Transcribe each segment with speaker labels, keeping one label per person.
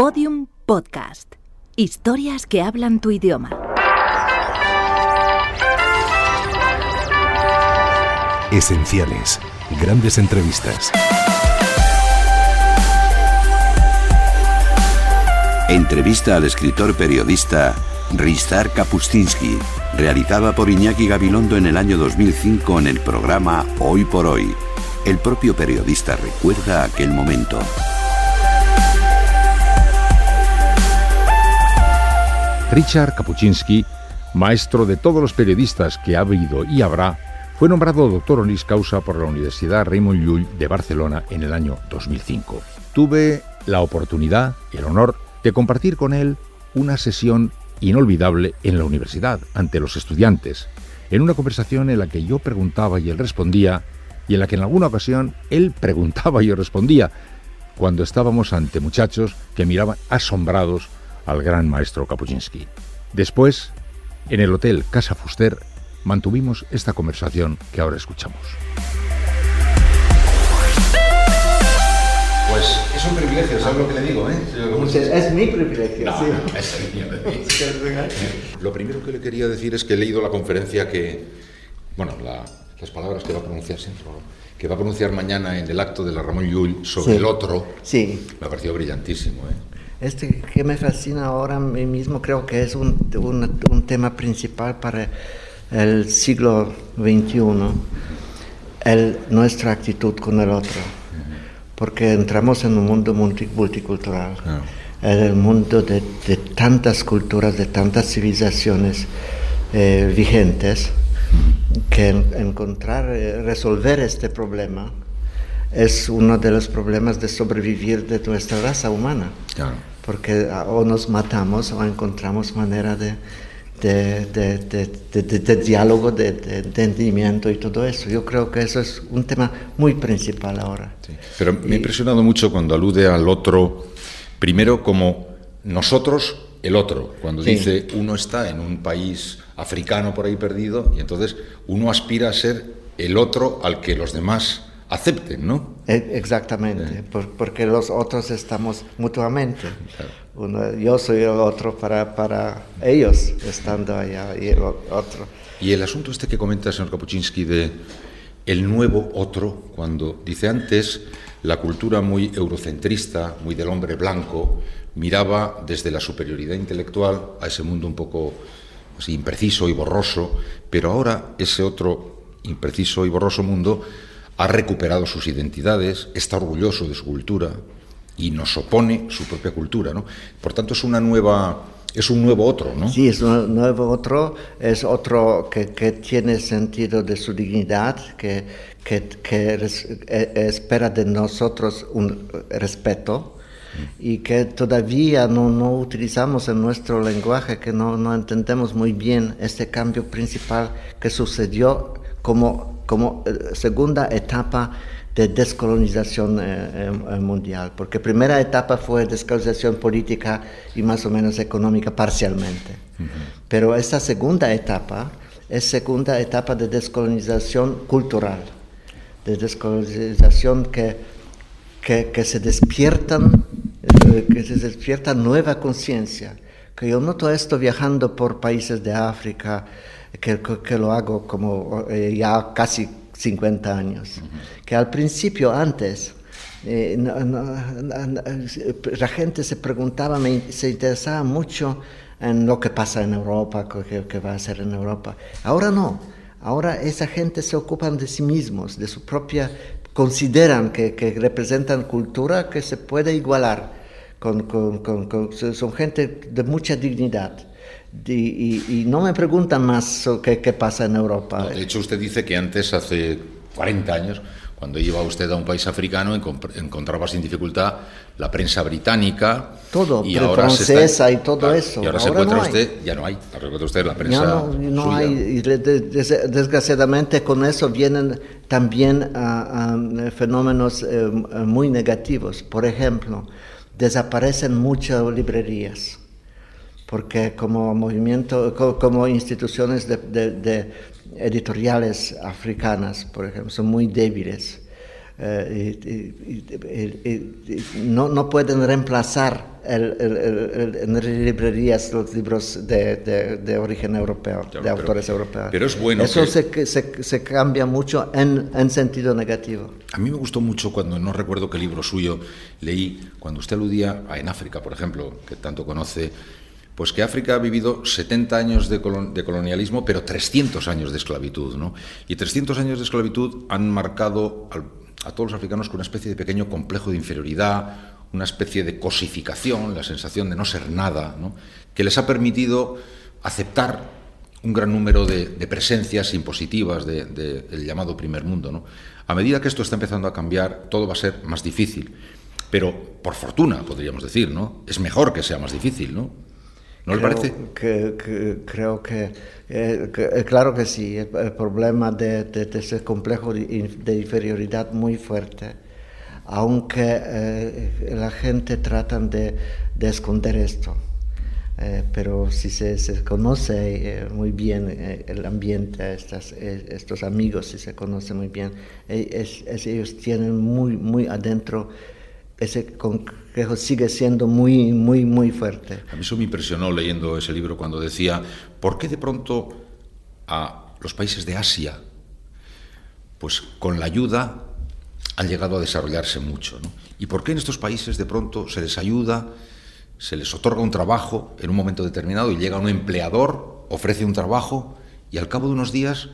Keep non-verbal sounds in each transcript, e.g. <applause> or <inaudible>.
Speaker 1: Podium Podcast. Historias que hablan tu idioma.
Speaker 2: Esenciales. Grandes entrevistas.
Speaker 3: Entrevista al escritor periodista Ristar Kapustinski, realizada por Iñaki Gabilondo en el año 2005 en el programa Hoy por Hoy. El propio periodista recuerda aquel momento.
Speaker 4: Richard Kapuscinski, maestro de todos los periodistas que ha habido y habrá, fue nombrado doctor honoris causa por la Universidad Raymond Llull de Barcelona en el año 2005. Tuve la oportunidad el honor de compartir con él una sesión inolvidable en la universidad ante los estudiantes, en una conversación en la que yo preguntaba y él respondía, y en la que en alguna ocasión él <laughs> preguntaba y yo respondía, cuando estábamos ante muchachos que miraban asombrados al gran maestro Kapuscinski. Después, en el hotel Casa Fuster, mantuvimos esta conversación que ahora escuchamos. Pues es un privilegio, ¿sabes lo que le digo? Eh?
Speaker 5: Es mi privilegio.
Speaker 4: No,
Speaker 5: sí.
Speaker 4: es el mío. <laughs> Lo primero que le quería decir es que he leído la conferencia que, bueno, la- las palabras que va a pronunciar siempre, que va a pronunciar mañana en el acto de la Ramón Llull sobre
Speaker 5: Sí.
Speaker 4: el otro.
Speaker 5: Sí.
Speaker 4: Me ha parecido brillantísimo. ¿eh?
Speaker 5: Este que me fascina ahora mismo creo que es un, un- un tema principal para el siglo XXI, el, nuestra actitud con el otro, porque entramos en un mundo multi- multicultural, en el mundo de, de tantas culturas, de tantas civilizaciones eh, vigentes, que en- encontrar, eh, resolver este problema es uno de los problemas de sobrevivir de nuestra raza humana.
Speaker 4: Claro.
Speaker 5: Porque ah, o nos matamos o encontramos manera de, de, de- de- diálogo, de, entendimiento y todo eso. Yo creo que eso es un tema muy principal ahora.
Speaker 4: Sí. Pero me ha impresionado mucho cuando alude al otro, primero como nosotros, el otro, cuando
Speaker 5: Sí.
Speaker 4: dice uno está en un país africano por ahí perdido y entonces uno aspira a ser el otro al que los demás acepten, ¿no?
Speaker 5: E- Exactamente, por- porque los otros estamos mutuamente. Uno- yo soy el otro para, para ellos estando allá y el otro.
Speaker 4: Y el asunto este que comenta el señor Kapuscinski de el nuevo otro, cuando dice antes la cultura muy eurocentrista, muy del hombre blanco, miraba desde la superioridad intelectual a ese mundo un poco así, impreciso y borroso, pero ahora ese otro impreciso y borroso mundo ha recuperado sus identidades, está orgulloso de su cultura y nos opone su propia cultura, ¿no? Por tanto es una nueva es un nuevo otro, ¿no?
Speaker 5: Sí, es un nuevo otro, es otro que, que tiene sentido de su dignidad, que, que, que res- eh, espera de nosotros un respeto y que todavía no, no utilizamos en nuestro lenguaje, que no, no entendemos muy bien este cambio principal que sucedió como, como eh, segunda etapa de descolonización eh, eh, mundial, porque primera etapa fue descolonización política y más o menos económica parcialmente, pero esta segunda etapa es segunda etapa de descolonización cultural, de descolonización que, que, que se despiertan, eh, que se despierta nueva conciencia, que yo noto esto viajando por países de África, que, que- lo hago como eh, ya casi 50 años, que al principio, antes, eh, no- no- no- la gente se preguntaba, me- se interesaba mucho en lo que pasa en Europa, qué qué va a hacer en Europa. Ahora no, ahora esa gente se ocupan de sí mismos, de su propia, consideran que, que representan cultura que se puede igualar, con- con- con- son gente de mucha dignidad. Y, y- no me preguntan más qué, qué pasa en Europa.
Speaker 4: No, de hecho, usted dice que antes, hace 40 años, cuando iba usted a un país africano, encontraba sin dificultad la prensa británica.
Speaker 5: Todo,
Speaker 4: y ahora se
Speaker 5: francesa y todo eso.
Speaker 4: Y ahora, se
Speaker 5: Ahora
Speaker 4: encuentra
Speaker 5: no hay.
Speaker 4: usted, ya no hay, ahora encuentra usted la prensa.
Speaker 5: Ya no, no
Speaker 4: suya.
Speaker 5: hay, y de- de- des- desgraciadamente con eso vienen también ah, ah, fenómenos eh, muy negativos. Por ejemplo, desaparecen muchas librerías, porque como movimiento, co- como instituciones de, de- de editoriales africanas, por ejemplo, son muy débiles. no, no, pueden reemplazar en librerías los libros de, de, origen europeo, de autores europeos.
Speaker 4: Pero es bueno.
Speaker 5: Eso se, se, se, cambia mucho en, en, sentido negativo.
Speaker 4: A mí me gustó mucho cuando, no recuerdo qué libro suyo leí, cuando usted aludía a en África, por ejemplo, que tanto conoce, pues que África ha vivido 70 años de, colonialismo, pero 300 años de esclavitud, ¿no? Y 300 años de esclavitud han marcado a todos los africanos con una especie de pequeño complejo de inferioridad, una especie de cosificación, la sensación de no ser nada, ¿no? que les ha permitido aceptar un gran número de, presencias impositivas del llamado primer mundo. A medida que esto está empezando a cambiar, todo va a ser más difícil. Pero por fortuna, podríamos decir, ¿no? Es mejor que sea más difícil, ¿no? ¿No le parece?
Speaker 5: Que, creo que, eh, eh, claro que sí, el, problema de, ese complejo de, inferioridad muy fuerte, aunque eh, la gente trata de, esconder esto. pero si se, conoce muy bien el ambiente, estas, estos amigos, si se conoce muy bien, ellos tienen muy, muy adentro ese complejo sigue siendo muy, muy, muy fuerte.
Speaker 4: A mí eso me impresionó leyendo ese libro cuando decía, ¿por qué de pronto a los países de Asia, pues con la ayuda han llegado a desarrollarse mucho? ¿Y por qué en estos países de pronto se les ayuda, se les otorga un trabajo en un momento determinado y llega un empleador, ofrece un trabajo y al cabo de unos días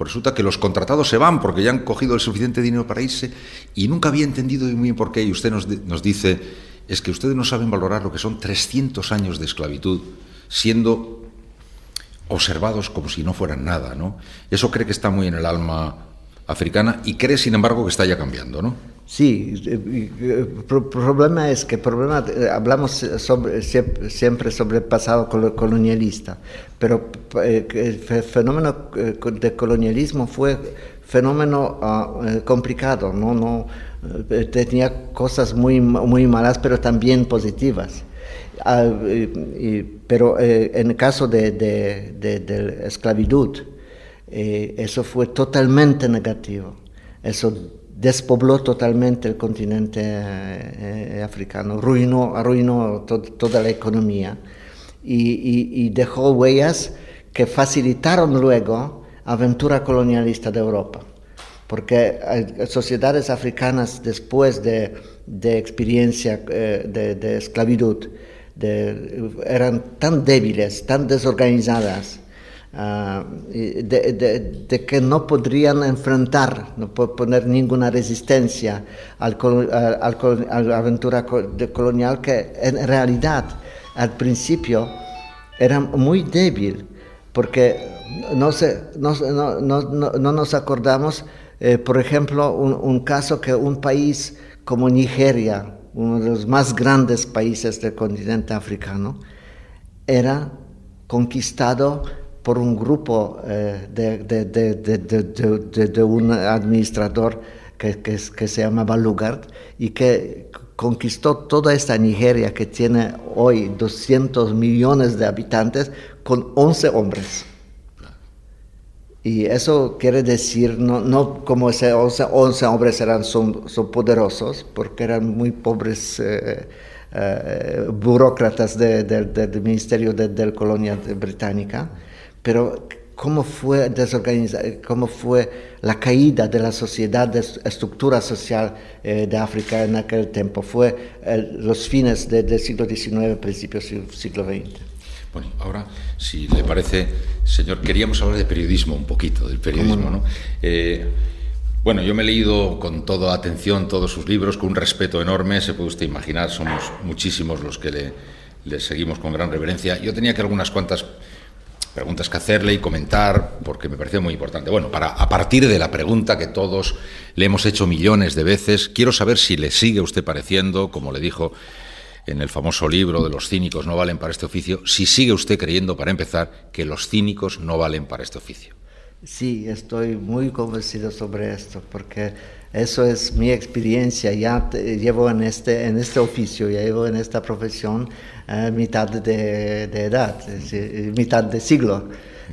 Speaker 4: pues resulta que los contratados se van porque ya han cogido el suficiente dinero para irse y nunca había entendido muy bien por qué. Y usted nos, nos dice, es que ustedes no saben valorar lo que son 300 años de esclavitud, siendo observados como si no fueran nada, ¿no? Eso cree que está muy en el alma africana y cree, sin embargo, que está ya cambiando, ¿no?
Speaker 5: Sí, el problema es que problema, eh, hablamos siempre sobre el pasado colonialista, pero eh, el fenómeno eh, de colonialismo fue fenómeno ah, complicado, ¿no? no tenía cosas muy, muy malas, pero también positivas. Ah, pero en el caso de, de, de la esclavitud, eso fue totalmente negativo. Eso despobló totalmente el continente eh, africano, arruinó, toda la economía y, dejó huellas que facilitaron luego aventura colonialista de Europa. Porque sociedades africanas después de, experiencia eh, de, esclavitud eran tan débiles, tan desorganizadas, Ah, de, que no podrían enfrentar, no poner ninguna resistencia al, a la aventura colonial que en realidad al principio era muy débil, porque no, no, no, no nos acordamos, eh, por ejemplo, un, un caso que un país como Nigeria, uno de los más grandes países del continente africano, era conquistado por un grupo eh, de, de, de, de, un administrador que, que, se llamaba Lugard y que conquistó toda esta Nigeria que tiene hoy 200 millones de habitantes con 11 hombres. Y eso quiere decir, no, no como ese 11, 11, hombres eran, son, son, poderosos, porque eran muy pobres eh, eh, burócratas del Ministerio de, de Colonia Británica, pero cómo fue cómo fue la caída de la sociedad, de estructura social eh, de África en aquel tiempo. Fue los fines del siglo XIX, principios del siglo XX.
Speaker 4: Bueno, ahora, si le parece, señor, queríamos hablar de periodismo un poquito, del periodismo, ¿no? Eh, bueno, yo me he leído con toda atención todos sus libros, con un respeto enorme, se puede usted imaginar, somos muchísimos los que le, le seguimos con gran reverencia. Yo tenía que algunas cuantas preguntas que hacerle y comentar, porque me pareció muy importante. Bueno, para, a partir de la pregunta que todos le hemos hecho millones de veces, quiero saber si le sigue usted pareciendo, como le dijo en el famoso libro de los cínicos no valen para este oficio, si sigue usted creyendo, para empezar, que los cínicos no valen para este oficio.
Speaker 5: Sí, estoy muy convencido sobre esto, porque Eso es mi experiencia. Ya llevo en este, en este oficio, ya llevo en esta profesión eh, mitad de, edad, mitad de siglo.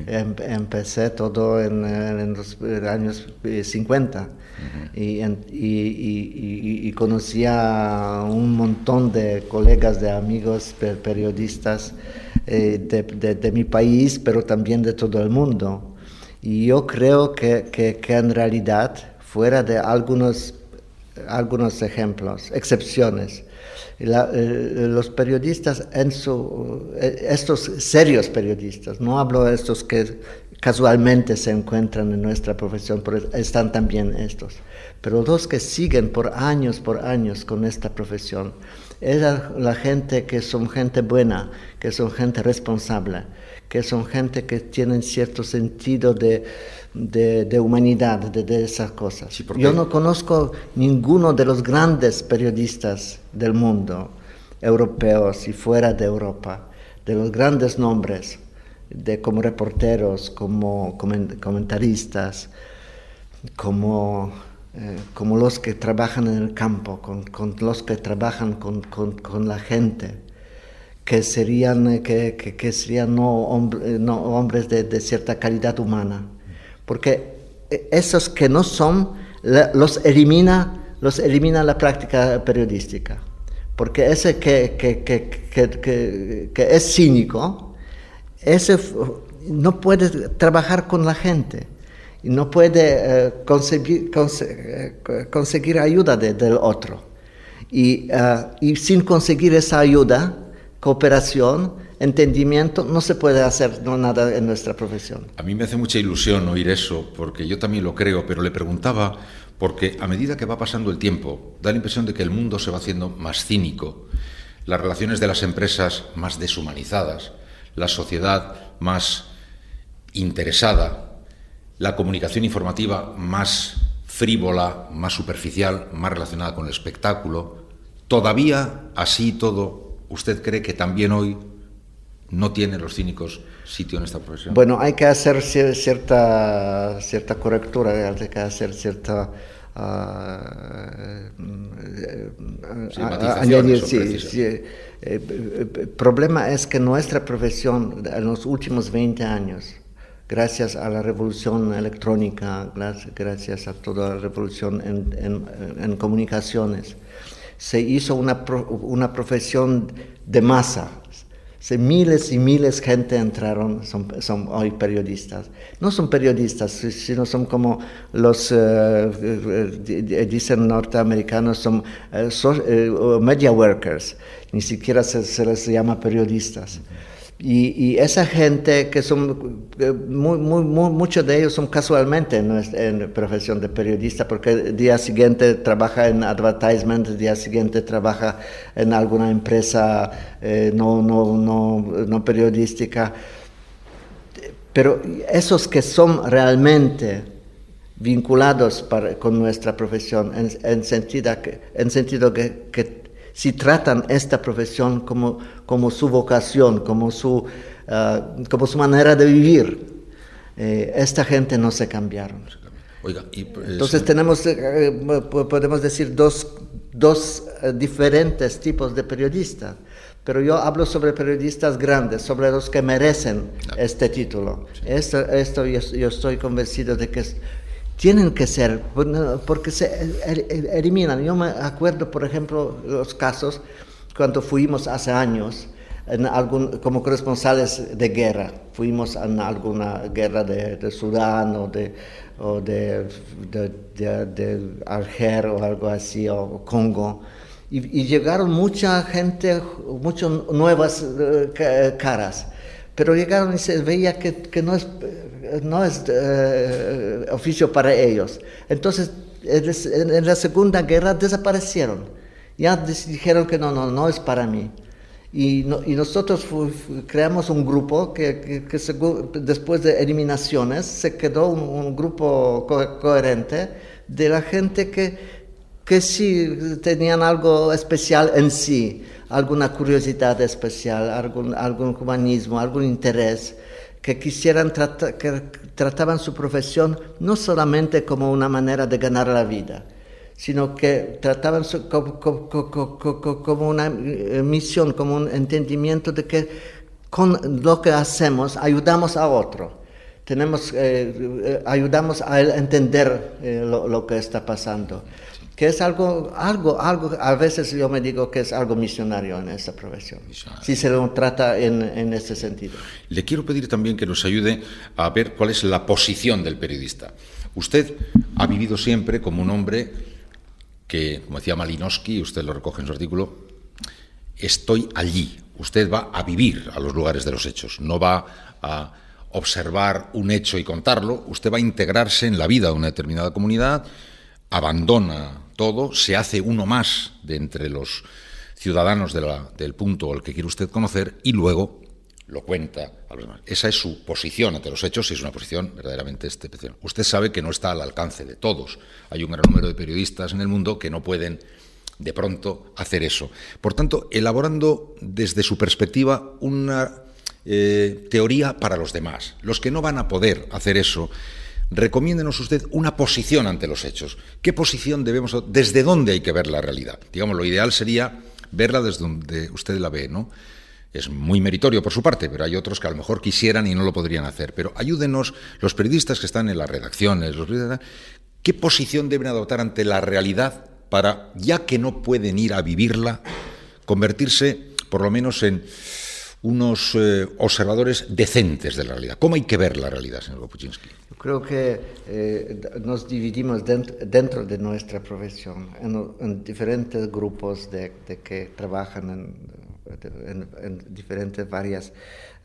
Speaker 5: Em, empecé todo en, los años 50 y, y, conocía un montón de colegas, de amigos, periodistas eh, de, mi país, pero también de todo el mundo. Y yo creo que, que, que en realidad fuera de algunos, algunos ejemplos, excepciones. Eh, los periodistas, en su, eh, estos serios periodistas, no hablo de estos que casualmente se encuentran en nuestra profesión, pero están también estos, pero los que siguen por años, por años con esta profesión, es la gente que son gente buena, que son gente responsable, que son gente que tienen cierto sentido de, de, humanidad, de, esas cosas. Yo no conozco ninguno de los grandes periodistas del mundo, europeos y fuera de Europa, de los grandes nombres, de, como reporteros, como comentaristas, como, eh, como los que trabajan en el campo, con, con los que trabajan con, con la gente que serían, eh, que, que, serían no, no hombres de, de, cierta calidad humana. Porque eh, esos que no son, los elimina, los elimina la práctica periodística. Porque ese que, que, que es cínico, ese no puede trabajar con la gente y no puede conseguir, conseguir, ayuda del otro. Y, y sin conseguir esa ayuda, cooperación, entendimiento, no se puede hacer nada en nuestra profesión.
Speaker 4: A mí me hace mucha ilusión oír eso, porque yo también lo creo, pero le preguntaba, porque a medida que va pasando el tiempo, da la impresión de que el mundo se va haciendo más cínico, las relaciones de las empresas más deshumanizadas, la sociedad más interesada, la comunicación informativa más frívola, más superficial, más relacionada con el espectáculo. Todavía así todo ¿usted cree que también hoy no tienen los cínicos sitio en esta profesión?
Speaker 5: Bueno, hay que hacer cierta, cierta correctura, hay que hacer cierta...
Speaker 4: añadir,
Speaker 5: sí, el eh, problema es que nuestra profesión en los últimos 20 años, gracias a la revolución electrónica, gracias a toda la revolución en, en comunicaciones, se hizo una, una profesión de masa. Se, miles y miles de gente entraron, son, son, hoy periodistas. No son periodistas, sino son como los, eh, eh, dicen norteamericanos, son uh, media workers. Ni siquiera se, se les llama periodistas. Y, esa gente que son, eh, muy, muy, muchos de ellos son casualmente en, en, profesión de periodista, porque el día siguiente trabaja en advertisement, el día siguiente trabaja en alguna empresa eh, no, no, no, no, periodística. Pero esos que son realmente vinculados con nuestra profesión, en, en sentido que, en sentido que, que si tratan esta profesión como, como su vocación, como su, ah, como su manera de vivir, eh, esta gente no se cambiaron.
Speaker 4: Oiga,
Speaker 5: Entonces tenemos, eh, eh, podemos decir, dos, dos diferentes tipos de periodistas, pero yo hablo sobre periodistas grandes, sobre los que merecen este título. Esto, esto yo, yo, estoy convencido de que tienen que ser, porque se eliminan. Yo me acuerdo, por ejemplo, los casos cuando fuimos hace años como corresponsales de guerra. Fuimos en alguna guerra de, Sudán o de, o Alger o algo así, o Congo. Y, llegaron mucha gente, muchas nuevas eh, caras pero llegaron y se veía que, que no es, no es eh, oficio para ellos. Entonces, en la Segunda Guerra desaparecieron. Ya dijeron que no, no, no es para mí. Y, y nosotros creamos un grupo que, que, después de eliminaciones se quedó un, grupo coherente de la gente que, que sí tenían algo especial en sí alguna curiosidad especial, algún, humanismo, algún interés, que quisieran tratar, que trataban su profesión no solamente como una manera de ganar la vida, sino que trataban como, una eh, misión, como un entendimiento de que con lo que hacemos ayudamos a otro. Tenemos, eh, eh, ayudamos a entender lo, que está pasando. Que es algo, algo, algo, a veces yo me digo que es algo misionario en esta profesión, si se lo trata en, en ese sentido.
Speaker 4: Le quiero pedir también que nos ayude a ver cuál es la posición del periodista. Usted ha vivido siempre como un hombre que, como decía Malinowski, usted lo recoge en su artículo, estoy allí. Usted va a vivir a los lugares de los hechos, no va a observar un hecho y contarlo, usted va a integrarse en la vida de una determinada comunidad, abandona todo, se hace uno más de entre los ciudadanos del punto al que quiere usted conocer y luego lo cuenta a los demás. Esa es su posición ante los hechos y es una posición verdaderamente excepcional. Usted sabe que no está al alcance de todos. Hay un gran número de periodistas en el mundo que no pueden de pronto hacer eso. Por tanto, elaborando desde su perspectiva una eh, teoría para los demás. Los que no van a poder hacer eso, recomiéndenos usted una posición ante los hechos. ¿Qué posición debemos, desde dónde hay que ver la realidad? Digamos, lo ideal sería verla desde donde usted la ve, ¿no? es muy meritorio por su parte, pero hay otros que a lo mejor quisieran y no lo podrían hacer. Pero ayúdenos, los periodistas que están en las redacciones, los ¿qué posición deben adoptar ante la realidad para, ya que no pueden ir a vivirla, convertirse por lo menos en unos eh, observadores decentes de la realidad? ¿Cómo hay que ver la realidad, señor Gopuchinsky?
Speaker 5: Yo creo que eh, nos dividimos dentro, de nuestra profesión en, diferentes grupos de que trabajan en en, diferentes varios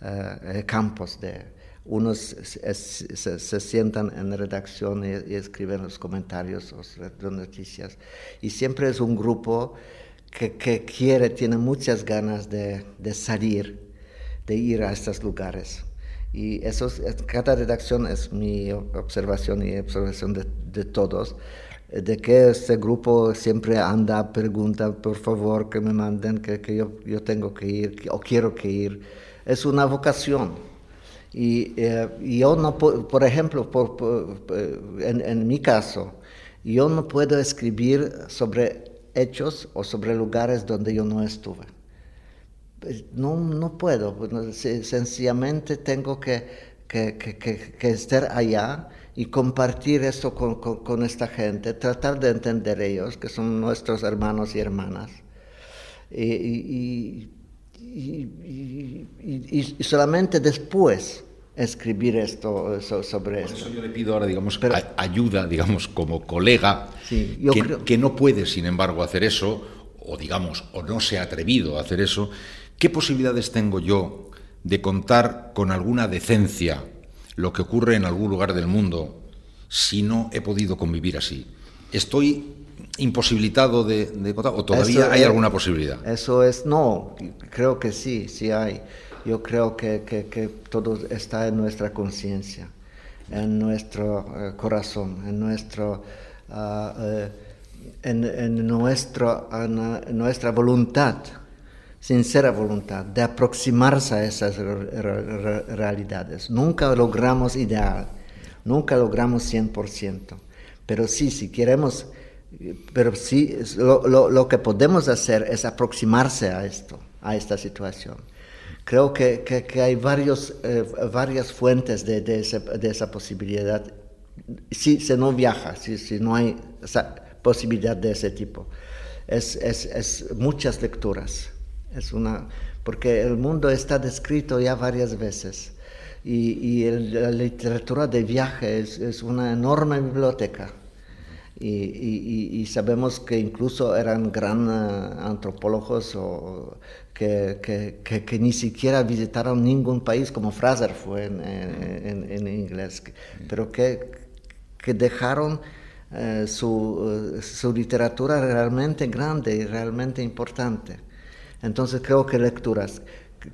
Speaker 5: eh, campos. De, unos se, sientan en redacción y, escriben los comentarios, las noticias. Y siempre es un grupo que, que quiere, tiene muchas ganas de, de, salir, de ir a estos lugares. Y eso, cada redacción es mi observación y observación de, de todos de que este grupo siempre anda, pregunta, por favor, que me manden, que, que yo, yo, tengo que ir o quiero que ir. Es una vocación. Y, eh, yo no, por ejemplo, por, en, en, mi caso, yo no puedo escribir sobre hechos o sobre lugares donde yo no estuve. No, no puedo, sencillamente tengo que, que, estar allá y compartir esto con, esta gente, tratar de entender ellos, que son nuestros hermanos y hermanas. Y, solamente después escribir esto sobre
Speaker 4: esto. Eso yo le pido ahora, digamos, ayuda, digamos, como colega, que, que no puede, sin embargo, hacer eso, o digamos, o no se ha atrevido a hacer eso, ¿qué posibilidades tengo yo de contar con alguna decencia lo que ocurre en algún lugar del mundo si no he podido convivir así? ¿Estoy imposibilitado de, de o todavía hay alguna posibilidad?
Speaker 5: Eso es, no, creo que sí, sí hay. Yo creo que, que, todo está en nuestra conciencia, en nuestro eh, corazón, en nuestro... Ah, eh, en, nuestra voluntad sincera voluntad de aproximarse a esas realidades. Nunca logramos ideal, nunca logramos 100%, pero sí, si queremos, pero sí, lo, que podemos hacer es aproximarse a esto, a esta situación. Creo que, que, hay varios, eh, varias fuentes de, de, de, esa posibilidad. Si se no viaja, si, si no hay esa posibilidad de ese tipo, es, es, es muchas lecturas es una, porque el mundo está descrito ya varias veces y, la literatura de viaje es, una enorme biblioteca. Y, sabemos que incluso eran gran eh, antropólogos o que, que, ni siquiera visitaron ningún país, como Fraser fue en, inglés, pero que, que dejaron eh, su, eh, su literatura realmente grande y realmente importante. Entonces creo que lecturas.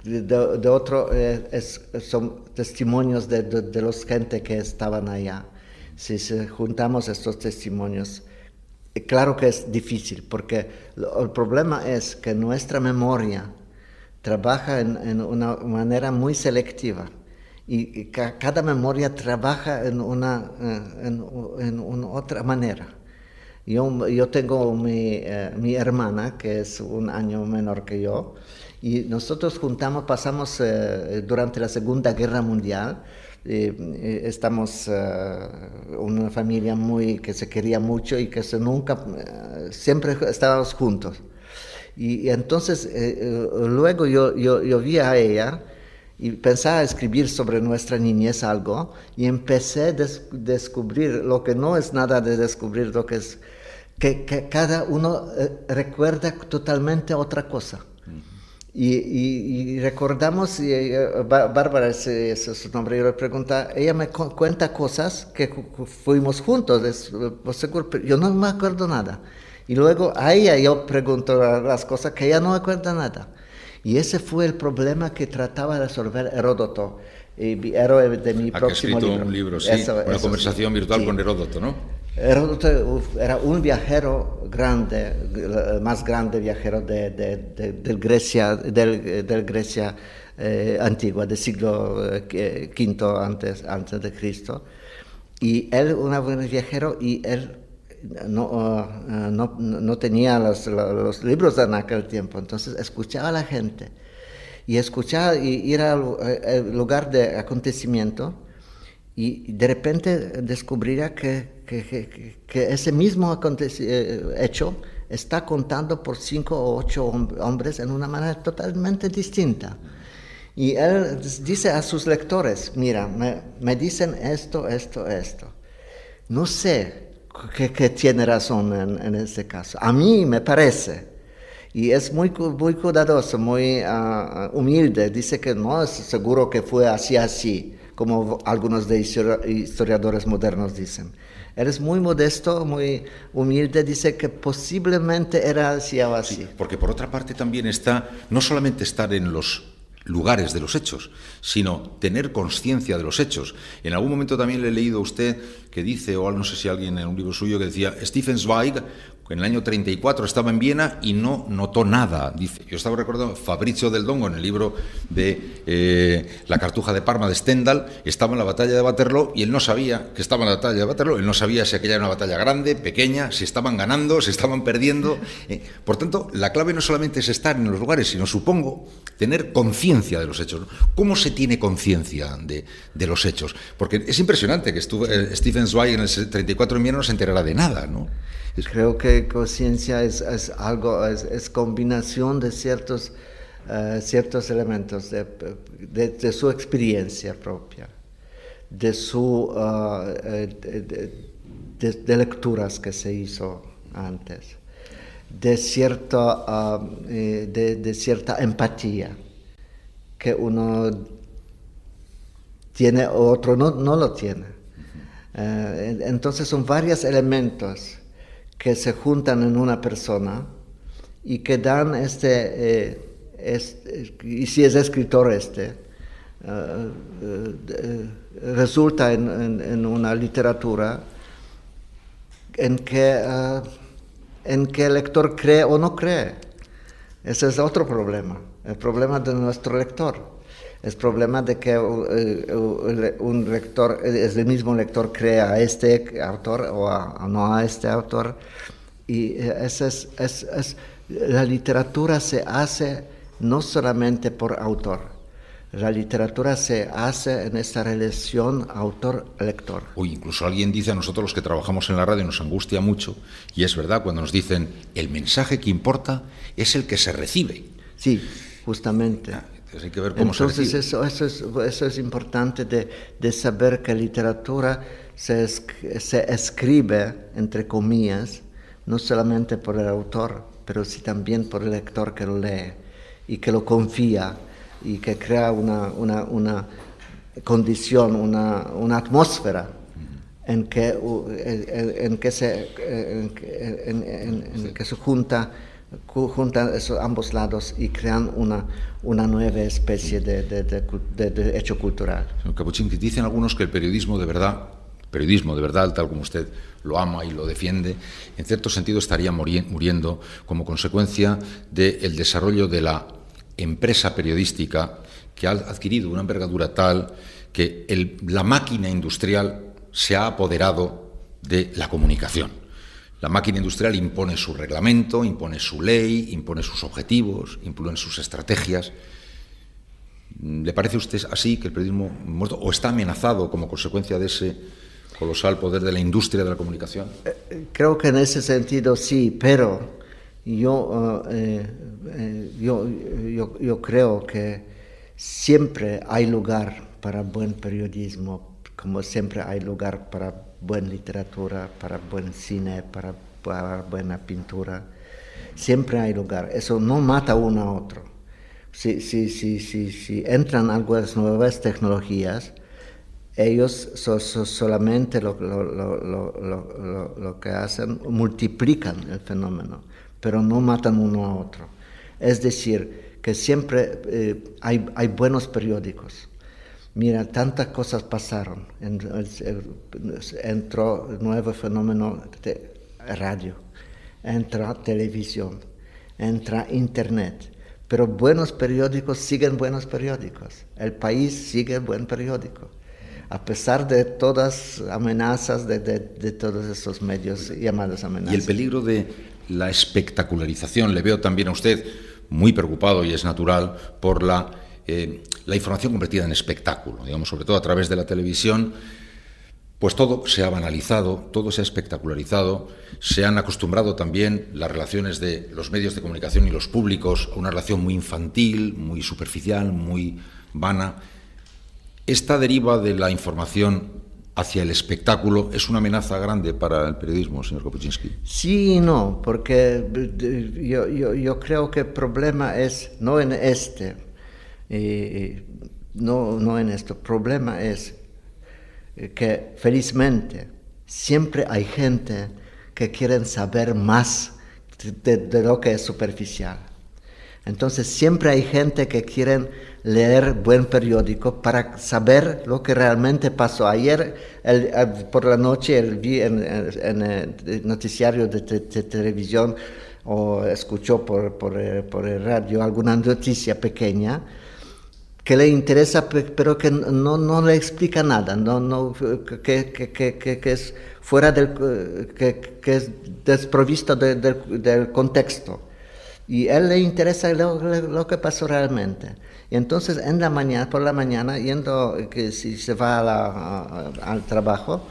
Speaker 5: De, otro eh, son testimonios de, de, los gente que estaban allá. Si, juntamos estos testimonios, claro que es difícil, porque el problema es que nuestra memoria trabaja en, una manera muy selectiva y, cada memoria trabaja en una, eh, en, una otra manera. Yo, yo tengo mi, eh, mi, hermana, que es un año menor que yo, y nosotros juntamos, pasamos eh, durante la Segunda Guerra Mundial, eh, estamos una familia muy que se quería mucho y que se nunca, siempre estábamos juntos. Y, entonces luego yo, yo, yo vi a ella, y pensaba escribir sobre nuestra niñez algo y empecé a descubrir lo que no es nada de descubrir, lo que es que, cada uno eh, recuerda totalmente otra cosa. Y, recordamos, y, eh, Bárbara, ese, es su nombre, yo le pregunta, ella me cuenta cosas que fuimos juntos, es, yo no me acuerdo nada. Y luego a ella yo pregunto las cosas que ella no acuerda nada. Y ese fue el problema que trataba de resolver Heródoto, héroe de mi
Speaker 4: ha
Speaker 5: próximo
Speaker 4: escrito un libro, sí, una conversación virtual con Heródoto, ¿no?
Speaker 5: Era un viajero grande, el más grande viajero de, de, Grecia, del, Grecia eh, antigua, del siglo V eh, antes, de Cristo. Y él, un viajero, y él no, no, no, tenía los, libros en aquel tiempo, entonces escuchaba a la gente y escuchaba y ir al lugar de acontecimiento y de repente descubriría que, que, que, ese mismo eh, hecho está contando por cinco o ocho hombres en una manera totalmente distinta. Y él dice a sus lectores, mira, me, me dicen esto, esto, esto. No sé qué, tiene razón en, en, ese caso. A mí me parece. Y es muy, muy cuidadoso, muy uh, humilde. Dice que no es seguro que fue así, así como algunos de historiadores modernos dicen. Eres muy modesto, muy humilde, dice que posiblemente era así o así.
Speaker 4: porque por otra parte también está, no solamente estar en los lugares de los hechos, sino tener conciencia de los hechos. En algún momento también le he leído a usted que dice, o no sé si alguien en un libro suyo que decía, Stephen Zweig en el año 34 estaba en Viena y no notó nada. Yo estaba recordando Fabrizio del Dongo en el libro de eh, La Cartuja de Parma de Stendhal, estaba en la batalla de Waterloo y él no sabía que estaba en la batalla de Waterloo, él no sabía si aquella era una batalla grande, pequeña, si estaban ganando, si estaban perdiendo. Eh, por tanto, la clave no solamente es estar en los lugares, sino supongo tener conciencia de los hechos. ¿Cómo se tiene conciencia de, de, los hechos? Porque es impresionante que estuvo, eh, Stephen Zweig en el 34 en Viena no se enterara de nada, ¿no?
Speaker 5: Creo que conciencia es, algo, es, combinación de ciertos, uh, ciertos elementos de, de, su experiencia propia, de su de, de, lecturas que se hizo antes, de cierta, uh, de, cierta empatía que uno tiene, otro no, no lo tiene. entonces son varios elementos que se juntan en una persona y que dan este, eh, y si es escritor este, eh, eh, resulta en, una literatura en que, en que lector cree o no cree. Ese es otro problema, el problema de nuestro lector. El problema de que un lector, es el mismo lector, crea a este autor o no a este autor. Y es, es, es, la literatura se hace no solamente por autor, la literatura se hace en esta relación autor-lector.
Speaker 4: O incluso alguien dice a nosotros los que trabajamos en la radio, nos angustia mucho, y es verdad cuando nos dicen, el mensaje que importa es el que se recibe.
Speaker 5: Sí, justamente.
Speaker 4: Ah, entonces hay que ver cómo
Speaker 5: Entonces eso, eso, es, eso es importante de, de saber que literatura se, se, escribe, entre comillas, no solamente por el autor, pero sí también por el lector que lo lee y que lo confía y que crea una, una, una condición, una, una atmósfera en que, en, que se, en, en que se junta juntan esos ambos lados y crean una, una nueva especie de, de, de, hecho cultural.
Speaker 4: Señor dicen algunos que el periodismo de verdad, periodismo de verdad, tal como usted lo ama y lo defiende, en cierto sentido estaría muriendo como consecuencia del desarrollo de la empresa periodística que ha adquirido una envergadura tal que la máquina industrial se ha apoderado de la comunicación La máquina industrial impone su reglamento, impone su ley, impone sus objetivos, impone sus estrategias. ¿Le parece a usted así que el periodismo muerto o está amenazado como consecuencia de ese colosal poder de la industria de la comunicación?
Speaker 5: Eh, creo que en ese sentido sí, pero yo, eh, eh, yo, yo, yo creo que siempre hay lugar para buen periodismo, como siempre hay lugar para buena literatura, para buen cine, para, buena pintura. Siempre hay lugar. Eso no mata uno a otro. Si, si, si, si, si entran algunas nuevas tecnologías, ellos solamente lo, lo, lo, lo, que hacen, multiplican el fenómeno, pero no matan uno a otro. Es decir, que siempre eh, hay, hay buenos periódicos Mira, tantas cosas pasaron. Entró nuevo fenómeno de radio, entra televisión, entra internet. Pero buenos periódicos siguen buenos periódicos. El país sigue buen periódico. A pesar de todas amenazas de, de todos esos medios llamados amenazas.
Speaker 4: Y el peligro de la espectacularización, le veo también a usted muy preocupado y es natural por la eh, la información convertida en espectáculo, digamos, sobre todo a través de la televisión, pues todo se ha banalizado, todo se ha espectacularizado, se han acostumbrado también las relaciones de los medios de comunicación y los públicos a una relación muy infantil, muy superficial, muy vana. Esta deriva de la información hacia el espectáculo es una amenaza grande para el periodismo, señor Kopuczynski.
Speaker 5: Sí no, porque yo, yo creo que el problema es no en este, eh, no, no en esto. El problema es eh, que felizmente siempre hay gente que quieren saber más de, lo que es superficial. Entonces siempre hay gente que quieren leer buen periódico para saber lo que realmente pasó. Ayer por la noche vi en, el noticiario de, televisión o escuchó por, por, por el radio alguna noticia pequeña que le interesa, pero que no, no le explica nada, no, no, que, que, que, que es fuera del, que, es desprovisto del contexto. Y a él le interesa lo, lo, que pasó realmente. Y entonces en la mañana, por la mañana, yendo, que si se va a al trabajo,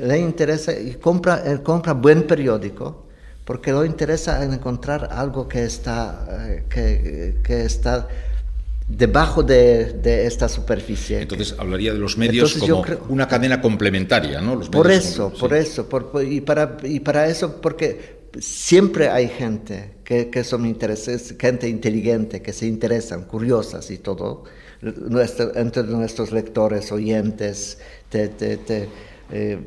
Speaker 5: le interesa y compra, él compra buen periódico, porque le interesa encontrar algo que está, eh, que, que está debajo de, esta superficie.
Speaker 4: Entonces hablaría de los medios como una cadena complementaria, ¿no?
Speaker 5: por eso, por eso, y, para, y para eso, porque siempre hay gente que, que son intereses, gente inteligente, que se interesan, curiosas y todo, entre nuestros lectores, oyentes, eh,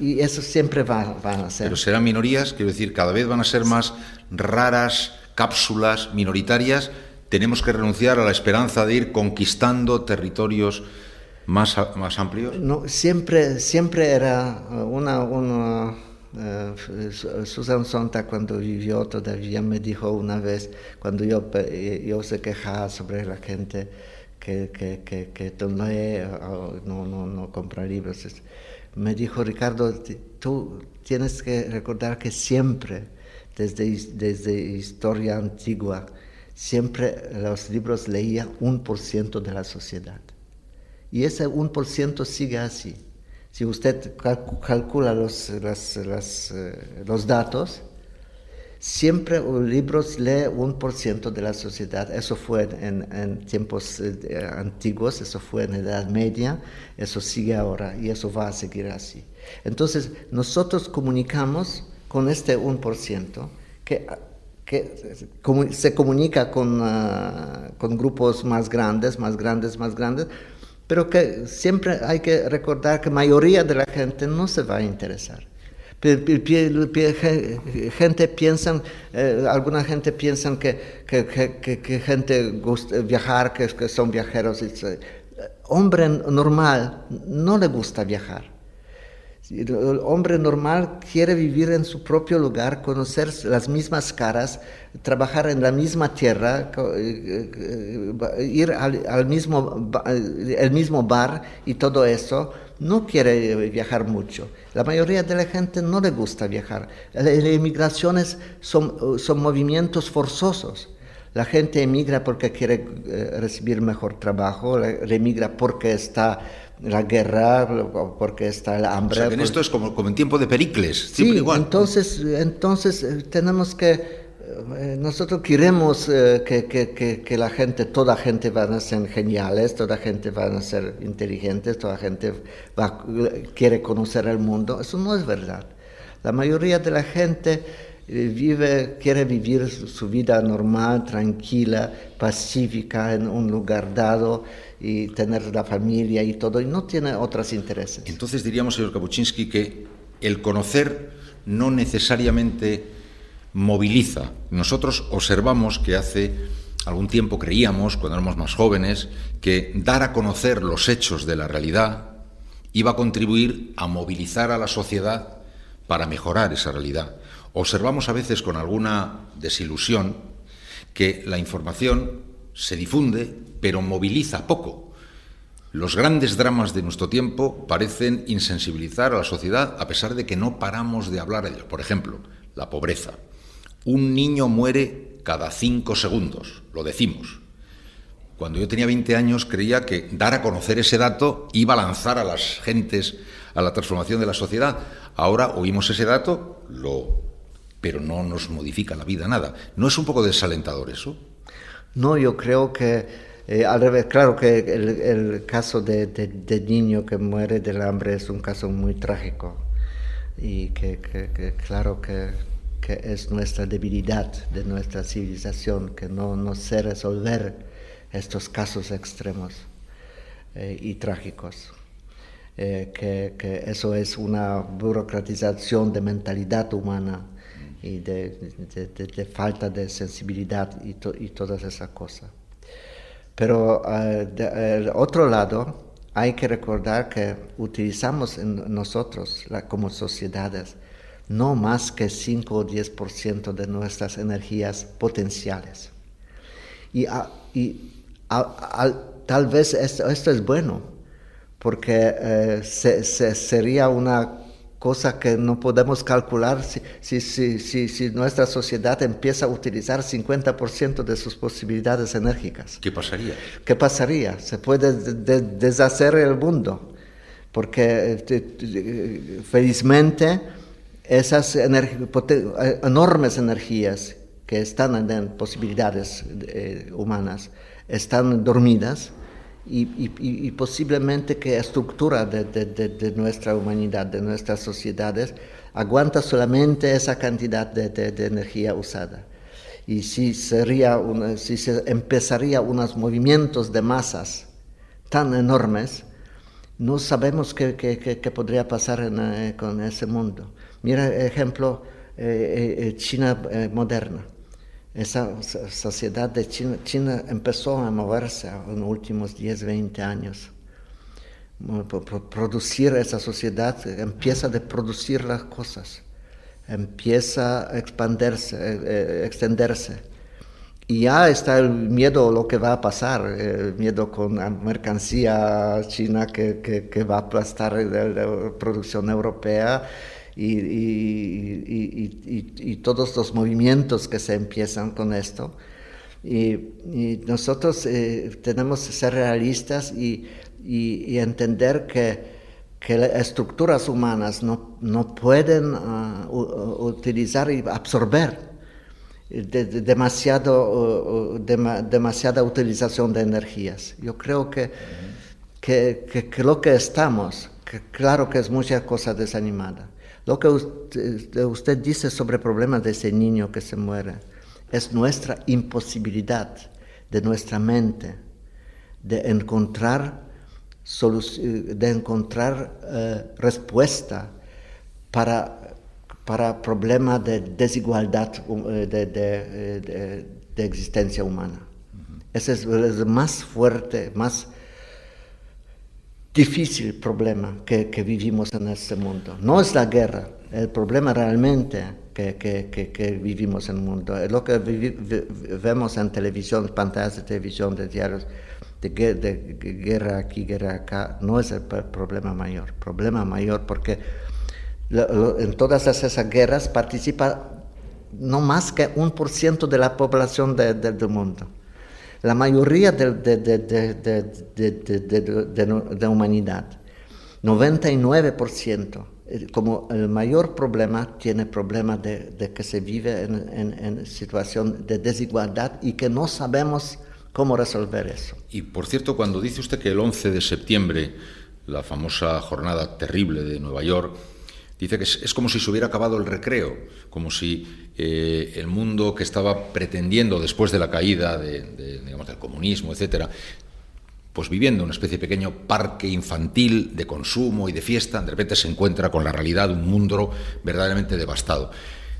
Speaker 5: y, eso siempre va, van a ser.
Speaker 4: Pero serán minorías, quiero decir, cada vez van a ser más raras cápsulas minoritarias tenemos que renunciar a la esperanza de ir conquistando territorios más, más amplios?
Speaker 5: No, siempre, siempre era una... una Susan Sontag cuando vivió todavía me dijo una vez, cuando yo, yo se quejaba sobre la gente que, que, que, que no, no, no compra libros, me dijo, Ricardo, tú tienes que recordar que siempre, desde, desde historia antigua, siempre los libros leía un por ciento de la sociedad. Y ese un por ciento sigue así. Si usted calcula los, eh, los datos, siempre los libros lee un por ciento de la sociedad. Eso fue en, tiempos eh, antiguos, eso fue en la Edad Media, eso sigue ahora y eso va a seguir así. Entonces, nosotros comunicamos con este un por ciento que que se comunica con, ah, con grupos más grandes, más grandes, más grandes, pero que siempre hay que recordar que la mayoría de la gente no se va a interesar. Gente piensan, eh, alguna gente piensa que, que, que, que gente gusta viajar, que, que son viajeros. Hombre normal no le gusta viajar El hombre normal quiere vivir en su propio lugar, conocer las mismas caras, trabajar en la misma tierra, eh, eh, ir al, mismo, el mismo bar y todo eso. No quiere viajar mucho. La mayoría de la gente no le gusta viajar. Las emigraciones son, son movimientos forzosos. La gente emigra porque quiere eh, recibir mejor trabajo, emigra porque está la guerra, porque está el hambre.
Speaker 4: en esto es como, como, en tiempo de Pericles,
Speaker 5: sí, igual. Entonces, entonces eh, tenemos que, eh, nosotros queremos que, que, que, la gente, toda gente van a ser geniales, toda gente van a ser inteligentes, toda gente va, quiere conocer el mundo. Eso no es verdad. La mayoría de la gente vive, quiere vivir su vida normal, tranquila, pacífica en un lugar dado y tener la familia y todo, y no tiene otros intereses.
Speaker 4: Entonces diríamos, señor Kapuczynski, que el conocer no necesariamente moviliza. Nosotros observamos que hace algún tiempo creíamos, cuando éramos más jóvenes, que dar a conocer los hechos de la realidad iba a contribuir a movilizar a la sociedad para mejorar esa realidad. Observamos a veces con alguna desilusión que la información se difunde, pero moviliza poco. Los grandes dramas de nuestro tiempo parecen insensibilizar a la sociedad a pesar de que no paramos de hablar de ello. Por ejemplo, la pobreza. Un niño muere cada cinco segundos, lo decimos. Cuando yo tenía 20 años creía que dar a conocer ese dato iba a lanzar a las gentes a la transformación de la sociedad. Ahora oímos ese dato, lo pero no nos modifica la vida nada. ¿No es un poco desalentador eso?
Speaker 5: No, yo creo que eh, al revés, claro que el, caso de, niño que muere del hambre es un caso muy trágico y que, claro que, es nuestra debilidad de nuestra civilización, que no, no sé resolver estos casos extremos eh, y trágicos. Eh, que, eso es una burocratización de mentalidad humana y de, falta de sensibilidad y, y todas esas cosas. Pero uh, del otro lado, hay que recordar que utilizamos en nosotros, como sociedades, no más que 5 o 10% de nuestras energías potenciales. Y, y tal vez esto, esto, es bueno, porque eh, sería una cosa que no podemos calcular si, si, si, si, nuestra sociedad empieza a utilizar 50% de sus posibilidades enérgicas.
Speaker 4: ¿Qué pasaría?
Speaker 5: ¿Qué pasaría? Se puede deshacer el mundo, porque eh, felizmente esas enormes energías que están en posibilidades eh, humanas están dormidas y, posiblemente que la estructura de, nuestra humanidad, de nuestras sociedades, aguanta solamente esa cantidad de, energía usada. Y si, sería si se empezaría unos movimientos de masas tan enormes, no sabemos qué, podría pasar eh, con ese mundo. Mira, ejemplo, eh, eh, China moderna esa sociedad de China, empezó a moverse en los últimos 10, 20 años. Producir esa sociedad, empieza a producir las cosas, empieza a expandirse, eh, eh, extenderse. Y ya está el miedo a lo que va a pasar, el miedo con la mercancía china que, que va a aplastar la producción europea y, todos los movimientos que se empiezan con esto. Y, nosotros eh, tenemos que ser realistas y, entender que, que, las estructuras humanas no, no pueden ah, utilizar y absorber demasiado, demasiada utilización de energías. Yo creo que, que, que, lo que estamos, que claro que es mucha cosa desanimada, lo que usted, dice sobre el problema de ese niño que se muere es nuestra imposibilidad de nuestra mente de encontrar, de encontrar eh, respuesta para, para problemas de desigualdad eh, de, existencia humana. Ese es, es más fuerte, más difícil problema que, que, vivimos en este mundo. No es la guerra, el problema realmente que, que, que vivimos en el mundo. Es lo que vemos en televisión, pantallas de televisión, de diarios, de, de, guerra aquí, guerra acá, no es el problema mayor. Problema mayor porque en todas esas guerras participa no más que un por ciento de la población del mundo. La mayoría de, la humanidad, 99%, eh, como el mayor problema, tiene problema de, que se vive en, en, situación de desigualdad y que no sabemos cómo resolver eso.
Speaker 4: Y por cierto, cuando dice usted que el 11 de septiembre, la famosa jornada terrible de Nueva York, Dice que es, como si se hubiera acabado el recreo, como si eh, el mundo que estaba pretendiendo después de la caída digamos, del comunismo, etcétera, pues viviendo una especie de pequeño parque infantil de consumo y de fiesta, de repente se encuentra con la realidad de un mundo verdaderamente devastado.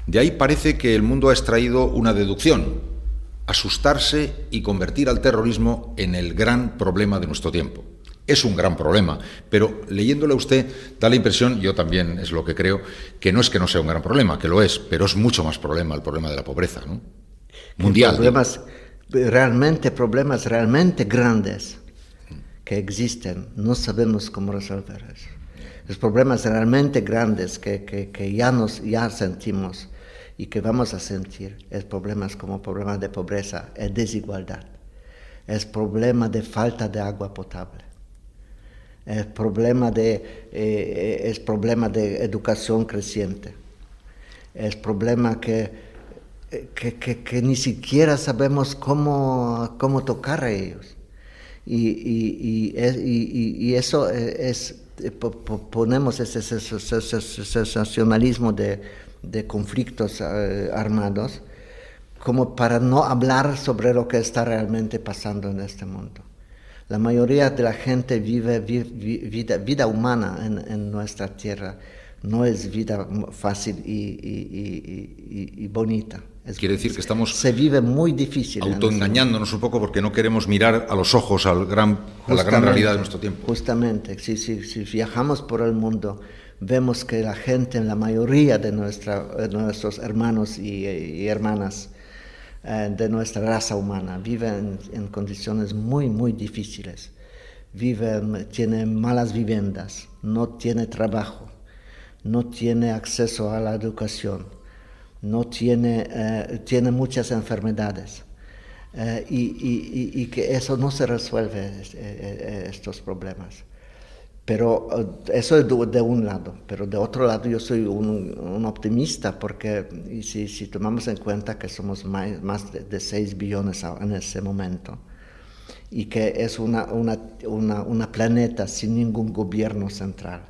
Speaker 4: De ahí parece que el mundo ha extraído una deducción, asustarse y convertir al terrorismo en el gran problema de nuestro tiempo es un gran problema, pero leyéndole a usted da la impresión, yo también es lo que creo, que no es que no sea un gran problema, que lo es, pero es mucho más problema el problema de la pobreza, ¿no?
Speaker 5: Mundial. Problemas, realmente, problemas realmente grandes que existen, no sabemos cómo resolver eso. Los problemas realmente grandes que, que, ya, nos, ya sentimos y que vamos a sentir, es problemas como problemas de pobreza, es desigualdad, es problema de falta de agua potable es problema de, eh, es problema de educación creciente, es problema que, que, que, ni siquiera sabemos cómo, cómo tocar a ellos. Y, y, eso es, ponemos ese sensacionalismo de, de conflictos eh, armados como para no hablar sobre lo que está realmente pasando en este mundo. La mayoría de la gente vive vida, vida, humana en, nuestra tierra. No es vida fácil y, bonita.
Speaker 4: Quiere decir que estamos
Speaker 5: se vive muy difícil.
Speaker 4: Autoengañándonos un poco porque no queremos mirar a los ojos al gran, a la gran realidad de nuestro tiempo.
Speaker 5: Justamente, si, si, si viajamos por el mundo, vemos que la gente, la mayoría de, nuestra, de nuestros hermanos y hermanas, de nuestra raza humana. Viven en, condiciones muy, muy difíciles. Viven, tienen malas viviendas, no tiene trabajo, no tiene acceso a la educación, no tiene, eh, tiene muchas enfermedades. Eh, y, y, que eso no se resuelve estos problemas. Pero eh, eso es de, un lado, pero de otro lado yo soy un, optimista porque si, tomamos en cuenta que somos más, de, 6 billones en ese momento y que es una, una, una, una, planeta sin ningún gobierno central,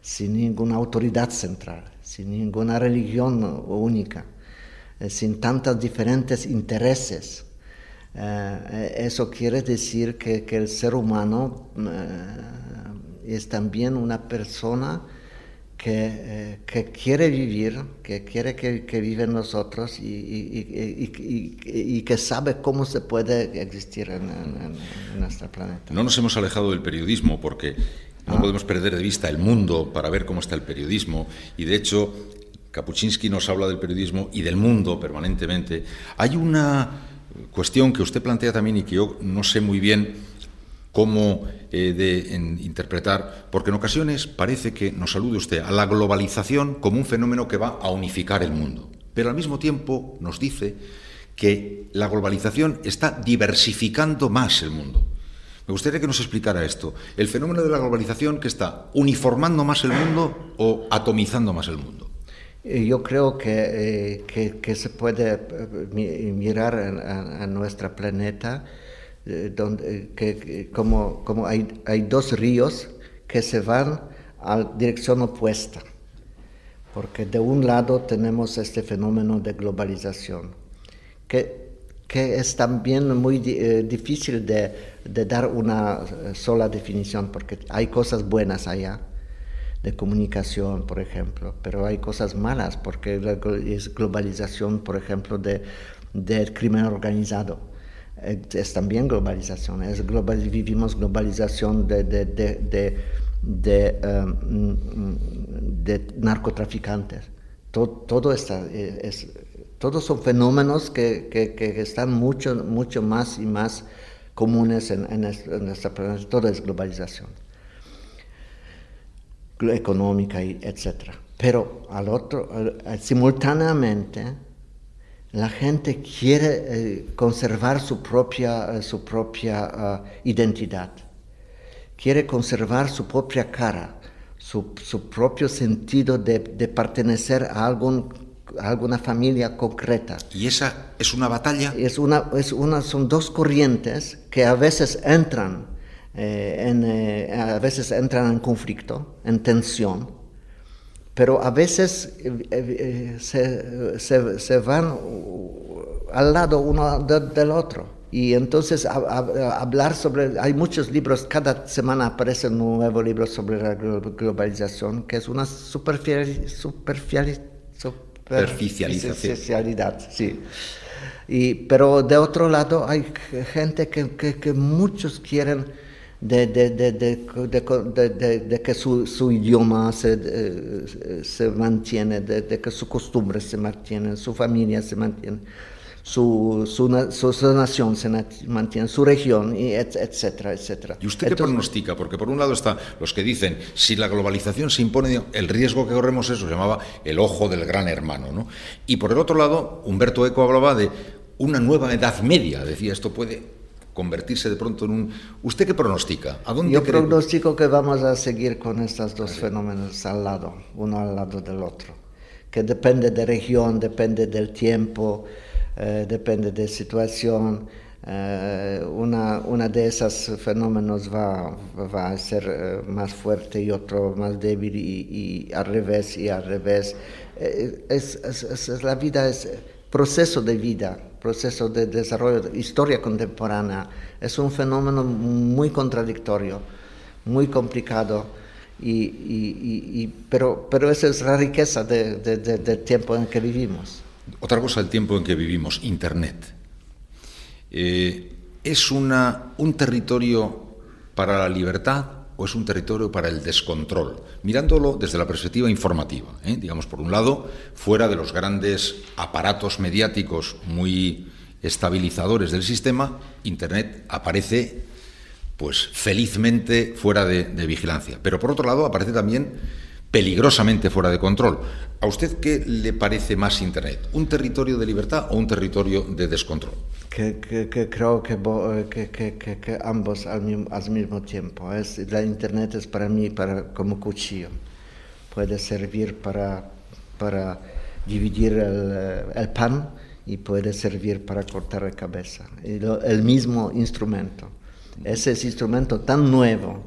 Speaker 5: sin ninguna autoridad central, sin ninguna religión única, eh, sin tantos diferentes intereses. Eh, eso quiere decir que, que el ser humano es también una persona que, eh, que quiere vivir, que quiere que, que vive en nosotros y, y, y, que sabe cómo se puede existir en, en, nuestro planeta.
Speaker 4: No nos hemos alejado del periodismo porque no ah. podemos perder de vista el mundo para ver cómo está el periodismo y de hecho Kapuczynski nos habla del periodismo y del mundo permanentemente. Hay una cuestión que usted plantea también y que yo no sé muy bien cómo eh, interpretar, porque en ocasiones parece que nos salude usted a la globalización como un fenómeno que va a unificar el mundo, pero al mismo tiempo nos dice que la globalización está diversificando más el mundo. Me gustaría que nos explicara esto. ¿El fenómeno de la globalización que está uniformando más el mundo o atomizando más el mundo?
Speaker 5: Eh, yo creo que, eh, se puede mirar a nuestro planeta eh, donde, que, como, como hay, hay, dos ríos que se van a dirección opuesta, porque de un lado tenemos este fenómeno de globalización, que, que es también muy eh, difícil de, de, dar una eh, sola definición, porque hay cosas buenas allá, de comunicación, por ejemplo, pero hay cosas malas, porque es globalización, por ejemplo, de, del crimen organizado. eh, es también globalización, es global, vivimos globalización de, de, de, de, um, narcotraficantes. Todo, todo está, eh, es, todos son fenómenos que, que, que, están mucho, mucho más y más comunes en, en, nuestra planeta. Todo es globalización económica, y etc. Pero al otro, simultáneamente, la gente quiere eh, conservar su propia, eh, su propia ah, identidad, quiere conservar su propia cara, su, su propio sentido de, de pertenecer a, algún, a alguna familia concreta.
Speaker 4: ¿Y esa es una batalla?
Speaker 5: Es una, es una, son dos corrientes que a veces entran, eh, en, a veces entran en conflicto, en tensión pero a veces eh, eh, se, se, se, van al lado uno del otro. Y entonces hablar sobre, hay muchos libros, cada semana aparece un nuevo libro sobre la globalización, que es una superficial, superficialidad. Sí. Y, pero de otro lado hay gente que, que, que muchos quieren de, de, de, de que su, su idioma se, se mantiene, de, que su costumbre se mantiene, su familia se mantiene, su, su, su, nación se mantiene, su región, y etcétera, etcétera.
Speaker 4: ¿Y usted qué pronostica? Porque por un lado están los que dicen, si la globalización se impone, el riesgo que corremos eso se llamaba el ojo del gran hermano. ¿no? Y por el otro lado, Humberto Eco hablaba de una nueva edad media, decía, esto puede convertirse de pronto en un... ¿Usted qué pronostica?
Speaker 5: ¿A dónde Yo pronostico que vamos a seguir con estos dos fenómenos al lado, uno al lado del otro, que depende de región, depende del tiempo, eh, depende de situación. Eh, una, una de esos fenómenos va, va a ser eh, más fuerte y otro más débil y, al revés y al revés. es, es, es, la vida es proceso de vida proceso de desarrollo de historia contemporánea es un fenómeno muy contradictorio, muy complicado, y, pero, pero esa es la riqueza del tiempo en que vivimos.
Speaker 4: Otra cosa del tiempo en que vivimos, Internet. Eh, ¿Es una, un territorio para la libertad o es un territorio para el descontrol, mirándolo desde la perspectiva informativa. ¿eh? Digamos, por un lado, fuera de los grandes aparatos mediáticos muy estabilizadores del sistema, Internet aparece, pues felizmente, fuera de, de vigilancia. Pero por otro lado, aparece también peligrosamente fuera de control. ¿A usted qué le parece más Internet? ¿Un territorio de libertad o un territorio de descontrol?
Speaker 5: Que, creo que, ambos al mismo, tiempo. Es, la Internet es para mí para, como cuchillo. Puede servir para, para dividir el, pan y puede servir para cortar la cabeza. el mismo instrumento. Ese es instrumento tan nuevo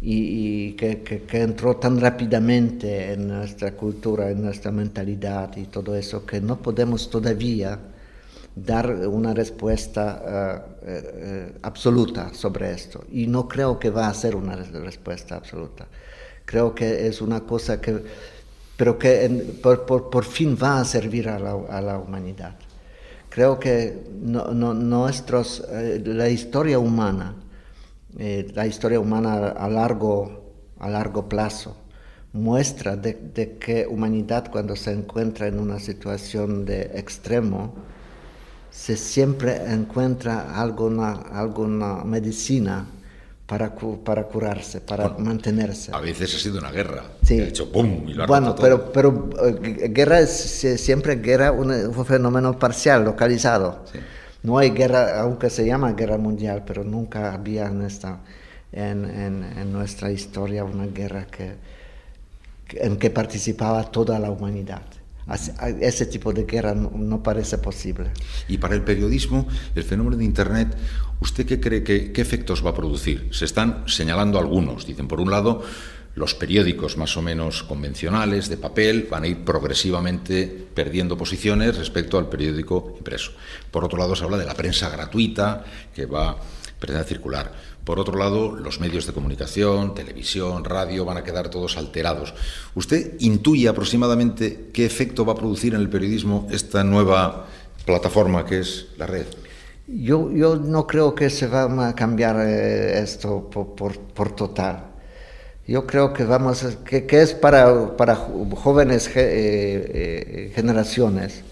Speaker 5: y, que, que, entró tan rápidamente en nuestra cultura, en nuestra mentalidad y todo eso, que no podemos todavía dar una respuesta uh, uh, absoluta sobre esto. Y no creo que va a ser una respuesta absoluta. Creo que es una cosa que, pero que por, fin va a servir a la, humanidad. Creo que nuestros, uh, la historia humana eh, la historia humana a largo, a largo plazo muestra de, de, que humanidad cuando se encuentra en una situación de extremo, se siempre encuentra alguna, alguna medicina para, para curarse, para mantenerse.
Speaker 4: A veces ha sido una guerra.
Speaker 5: Sí.
Speaker 4: Ha hecho ¡pum! Y lo
Speaker 5: bueno, pero, pero eh, guerra es siempre guerra un, un fenómeno parcial, localizado. Sí. No hay guerra, aunque se llama guerra mundial, pero nunca había en, esta, en, en, nuestra historia una guerra que, en que participaba toda la humanidad. Ese tipo de guerra no, parece posible.
Speaker 4: Y para el periodismo, el fenómeno de Internet, ¿usted qué cree que qué efectos va a producir? Se están señalando algunos. Dicen, por un lado, los periódicos más o menos convencionales de papel van a ir progresivamente perdiendo posiciones respecto al periódico impreso. Por otro lado, se habla de la prensa gratuita que va a pretender circular. Por otro lado, los medios de comunicación, televisión, radio, van a quedar todos alterados. ¿Usted intuye aproximadamente qué efecto va a producir en el periodismo esta nueva plataforma que es la red?
Speaker 5: Yo, no creo que se va a cambiar eh, esto por, por, total. Yo creo que vamos que, es para, para jóvenes eh, eh, generaciones.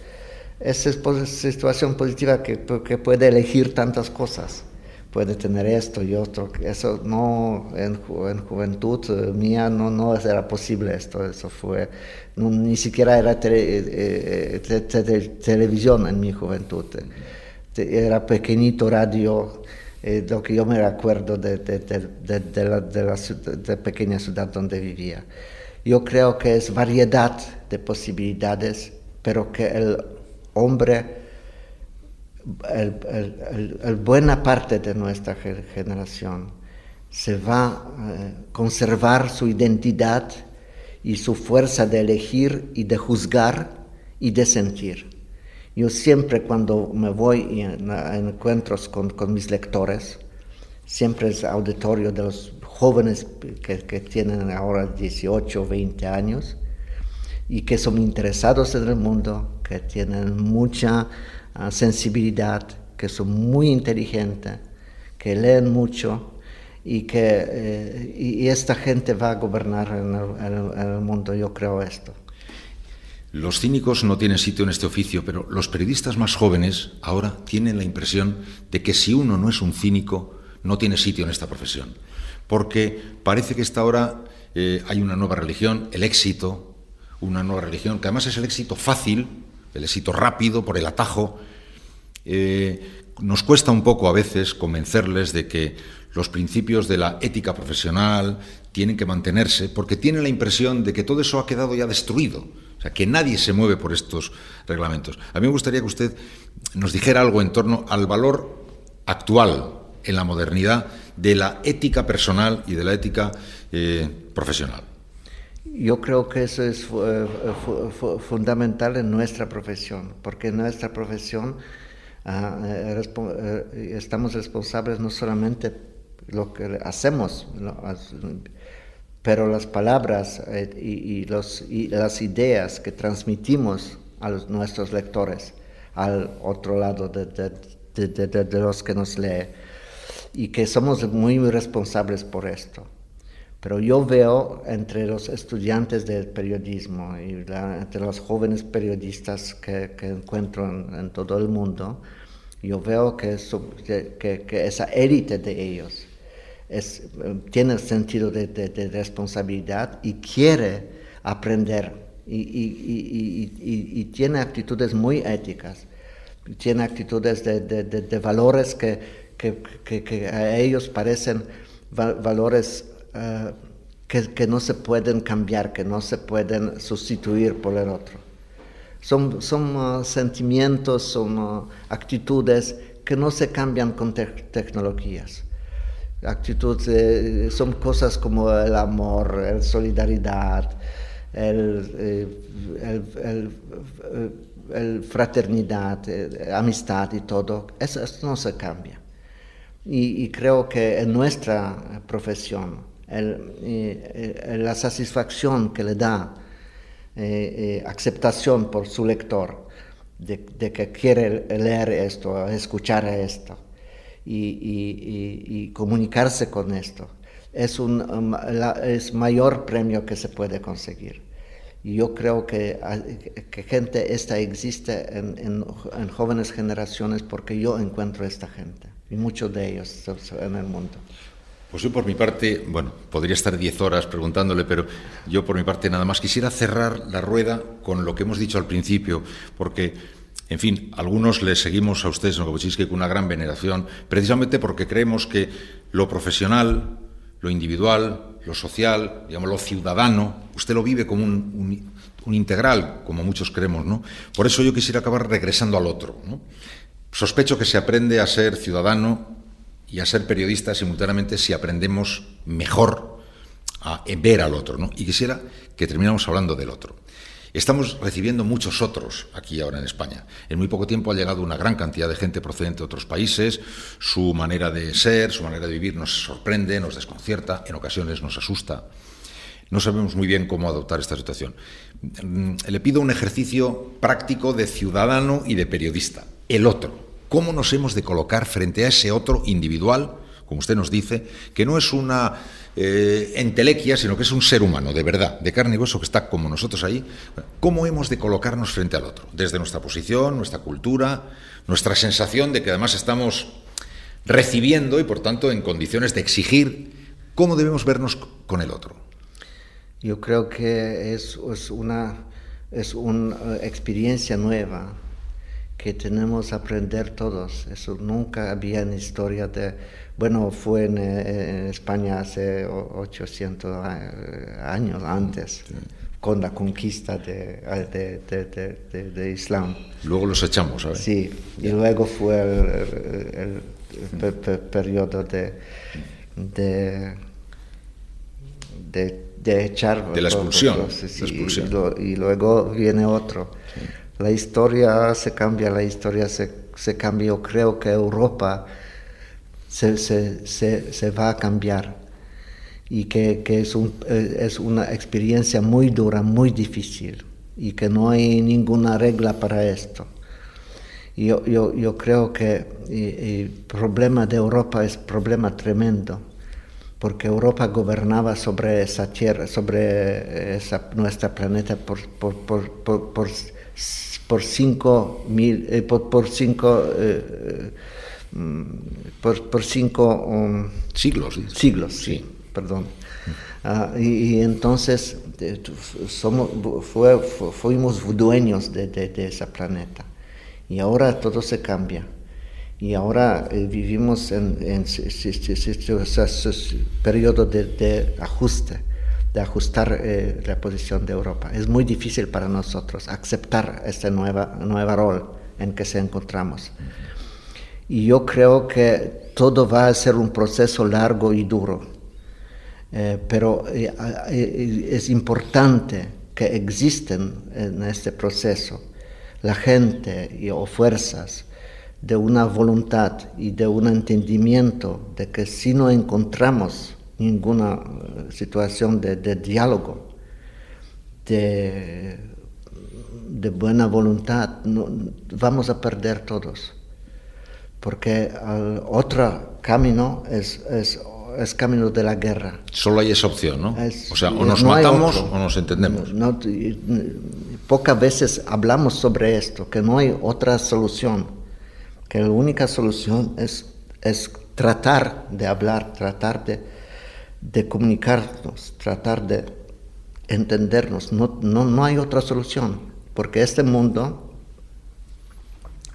Speaker 5: Es situación positiva que, que puede elegir tantas cosas puede tener esto y otro. Eso no, en, en juventud eh, mía no, no era posible esto, eso fue, ni siquiera era eh, eh, televisión en mi juventud, era pequeñito radio, lo que yo me recuerdo de, de, de la pequeña ciudad donde vivía. Yo creo que es variedad de posibilidades, pero que el hombre el, buena parte de nuestra generación se va a eh, conservar su identidad y su fuerza de elegir y de juzgar y de sentir. Yo siempre cuando me voy a encuentros con, con mis lectores, siempre es auditorio de los jóvenes que, que tienen ahora 18 o 20 años y que son interesados en el mundo, que tienen mucha sensibilidad, que son muy inteligentes, que leen mucho y que eh, y esta gente va a gobernar en el, mundo, yo creo esto.
Speaker 4: Los cínicos no tienen sitio en este oficio, pero los periodistas más jóvenes ahora tienen la impresión de que si uno no es un cínico, no tiene sitio en esta profesión. Porque parece que esta ahora eh, hay una nueva religión, el éxito, una nueva religión, que además es el éxito fácil, el éxito rápido, por el atajo. Eh, nos cuesta un poco a veces convencerles de que los principios de la ética profesional tienen que mantenerse, porque tienen la impresión de que todo eso ha quedado ya destruido, o sea, que nadie se mueve por estos reglamentos. A mí me gustaría que usted nos dijera algo en torno al valor actual en la modernidad de la ética personal y de la ética eh, profesional.
Speaker 5: Yo creo que eso es eh, fundamental en nuestra profesión, porque en nuestra profesión ah, eh, eh, estamos responsables no solamente lo que hacemos, pero las palabras y, los, las ideas que transmitimos a nuestros lectores, al otro lado de, de, de los que nos lee, y que somos muy responsables por esto. Pero yo veo entre los estudiantes del periodismo y entre los jóvenes periodistas que, encuentro en, todo el mundo, yo veo que, que, esa élite de ellos es, tiene sentido de, responsabilidad y quiere aprender y, tiene actitudes muy éticas, tiene actitudes de, valores que, a ellos parecen valores eh, que, no se pueden cambiar, que no se pueden sustituir por el otro. Son, son uh, sentimientos, son uh, actitudes que no se cambian con tecnologías. Actitudes, eh, son cosas como el amor, la solidaridad, el, eh, el, fraternidad, amistad y todo. Eso, no se cambia. y creo que en nuestra profesión, la satisfacción que le da eh, eh, aceptación por su lector de, que quiere leer esto, escuchar esto y, comunicarse con esto. Es un um, es mayor premio que se puede conseguir. Y yo creo que, que gente esta existe en, en jóvenes generaciones porque yo encuentro esta gente y muchos de ellos en el mundo.
Speaker 4: Pues yo por mi parte, bueno, podría estar diez horas preguntándole, pero yo por mi parte nada más quisiera cerrar la rueda con lo que hemos dicho al principio, porque, en fin, algunos le seguimos a ustedes, que con una gran veneración, precisamente porque creemos que lo profesional, lo individual, lo social, digamos, lo ciudadano, usted lo vive como un, integral, como muchos creemos, ¿no? Por eso yo quisiera acabar regresando al otro. Sospecho que se aprende a ser ciudadano y a ser periodista simultáneamente si aprendemos mejor a ver al otro. ¿no? Y quisiera que termináramos hablando del otro. Estamos recibiendo muchos otros aquí ahora en España. En muy poco tiempo ha llegado una gran cantidad de gente procedente de otros países. Su manera de ser, su manera de vivir nos sorprende, nos desconcierta, en ocasiones nos asusta. No sabemos muy bien cómo adoptar esta situación. Le pido un ejercicio práctico de ciudadano y de periodista. El otro
Speaker 6: ¿Cómo nos hemos de colocar frente a ese otro individual, como usted nos dice, que no es una eh, entelequia, sino que es un ser humano, de verdad, de carne y hueso, que está como nosotros ahí? ¿Cómo hemos de colocarnos frente al otro? Desde nuestra posición, nuestra cultura, nuestra sensación de que además estamos recibiendo y por tanto en condiciones de exigir cómo debemos vernos con el otro.
Speaker 5: Yo creo que es, una, es una experiencia nueva que tenemos que aprender todos. Eso nunca había en historia de, bueno, fue en, en España hace 800 años antes. con la conquista de, de, de, de, Islam.
Speaker 6: Luego los echamos, ¿sabes?
Speaker 5: Sí, y luego fue el, el, el periodo de, de, de, echar...
Speaker 6: De la expulsión.
Speaker 5: Y, luego viene otro. La historia se cambia, la historia se, se cambia. Yo creo que Europa se, se, se, va a cambiar y que, que es, un, es una experiencia muy dura, muy difícil y que no hay ninguna regla para esto. Yo, yo, yo creo que el problema de Europa es problema tremendo porque Europa gobernaba sobre esa tierra, sobre esa, nuestra planeta por, por, por, por cinco, mil, eh, por, cinco, eh, mm, por, por cinco um,
Speaker 6: siglos.
Speaker 5: Siglos, sí, perdón. Uh, y, y, entonces somos, fue, fuimos dueños de, de, de ese planeta. Y ahora todo se cambia y ahora eh, vivimos en, en, periodo de, de, ajuste, de ajustar eh, la posición de Europa. Es muy difícil para nosotros aceptar este nueva, nueva rol en que se encontramos. Y yo creo que todo va a ser un proceso largo y duro, eh, pero eh, eh, es importante que existen en este proceso la gente y, o fuerzas de una voluntad y de un entendimiento de que si no encontramos ninguna eh, situación de, de diálogo, de, de, buena voluntad, no, vamos a perder todos. Porque el otro camino es, es, es, camino de la guerra.
Speaker 6: Solo hay esa opción, ¿no? Es, o sea, o nos no matamos o nos entendemos.
Speaker 5: No, pocas veces hablamos sobre esto, que no hay otra solución que la única solución es, es tratar de hablar, tratar de, de comunicarnos, tratar de entendernos. No, no, no hay otra solución, porque este mundo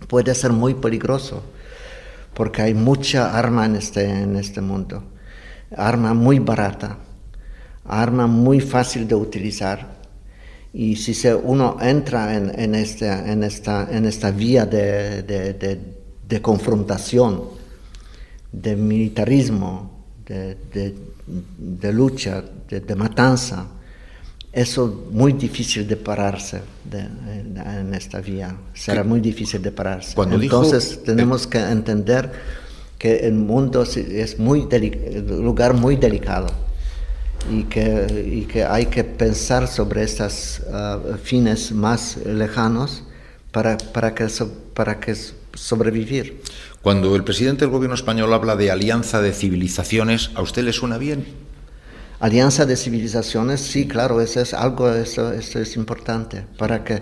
Speaker 5: puede ser muy peligroso, porque hay mucha arma en este, en este mundo, arma muy barata, arma muy fácil de utilizar, y si se, uno entra en, en, este, en, esta, en esta vía de, de, de, de confrontación, de militarismo, de, de, lucha, de, matanza. Eso muy difícil de pararse en esta vía. Será muy difícil de pararse. Entonces tenemos que entender que el mundo es muy un lugar muy delicado y que, y que hay que pensar sobre estos uh, fines más lejanos para, para, que, para que sobrevivir.
Speaker 6: Cuando el presidente del gobierno español habla de alianza de civilizaciones, ¿a usted le suena bien?
Speaker 5: Alianza de civilizaciones, sí, claro, eso es algo, eso, eso es importante, para que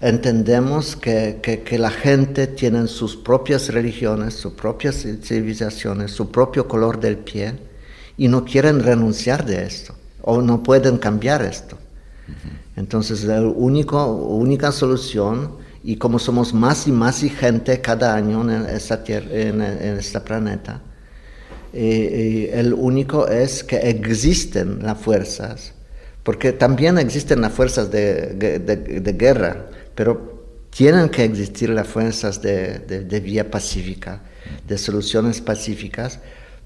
Speaker 5: entendemos que, que, que, la gente tiene sus propias religiones, sus propias civilizaciones, su propio color del pie, y no quieren renunciar de esto, o no pueden cambiar esto. Entonces, la único, única solución y como somos más y más gente cada año en, esta tierra, en, en este planeta, eh, el único es que existen las fuerzas, porque también existen las fuerzas de, de, de guerra, pero tienen que existir las fuerzas de, de, vía pacífica, de soluciones pacíficas,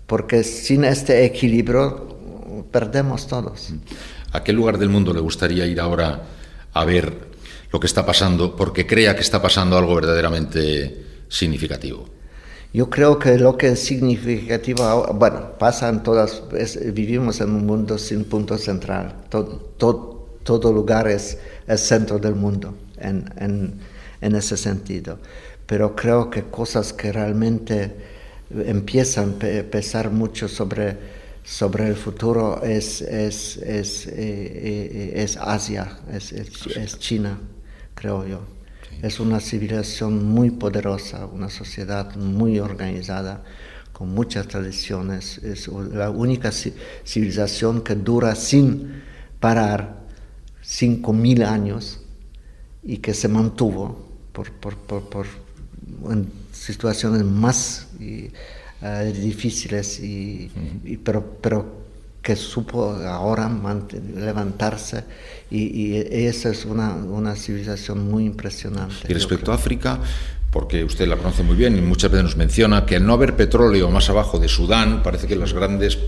Speaker 5: porque sin este equilibrio perdemos todos.
Speaker 6: ¿A qué lugar del mundo le gustaría ir ahora a ver lo que está pasando porque crea que está pasando algo verdaderamente significativo?
Speaker 5: Yo creo que lo que es significativo, bueno, pasa en todas, es, vivimos en un mundo sin punto central, todo, todo, todo lugar es el centro del mundo en, en, en ese sentido. pero creo que cosas que realmente empiezan a pesar mucho sobre, sobre el futuro es, es, es, eh, eh, es Asia, es, es, China, creo yo. Es una civilización muy poderosa, una sociedad muy organizada, con muchas tradiciones. Es la única civilización que dura sin parar cinco mil años y que se mantuvo por, por, por, en situaciones más eh, difíciles, y, pero, pero que supo ahora levantarse y, esa es una, una, civilización muy impresionante.
Speaker 4: Y respecto a África, porque usted la conoce muy bien y muchas veces nos menciona que al no haber petróleo más abajo de Sudán, parece que las grandes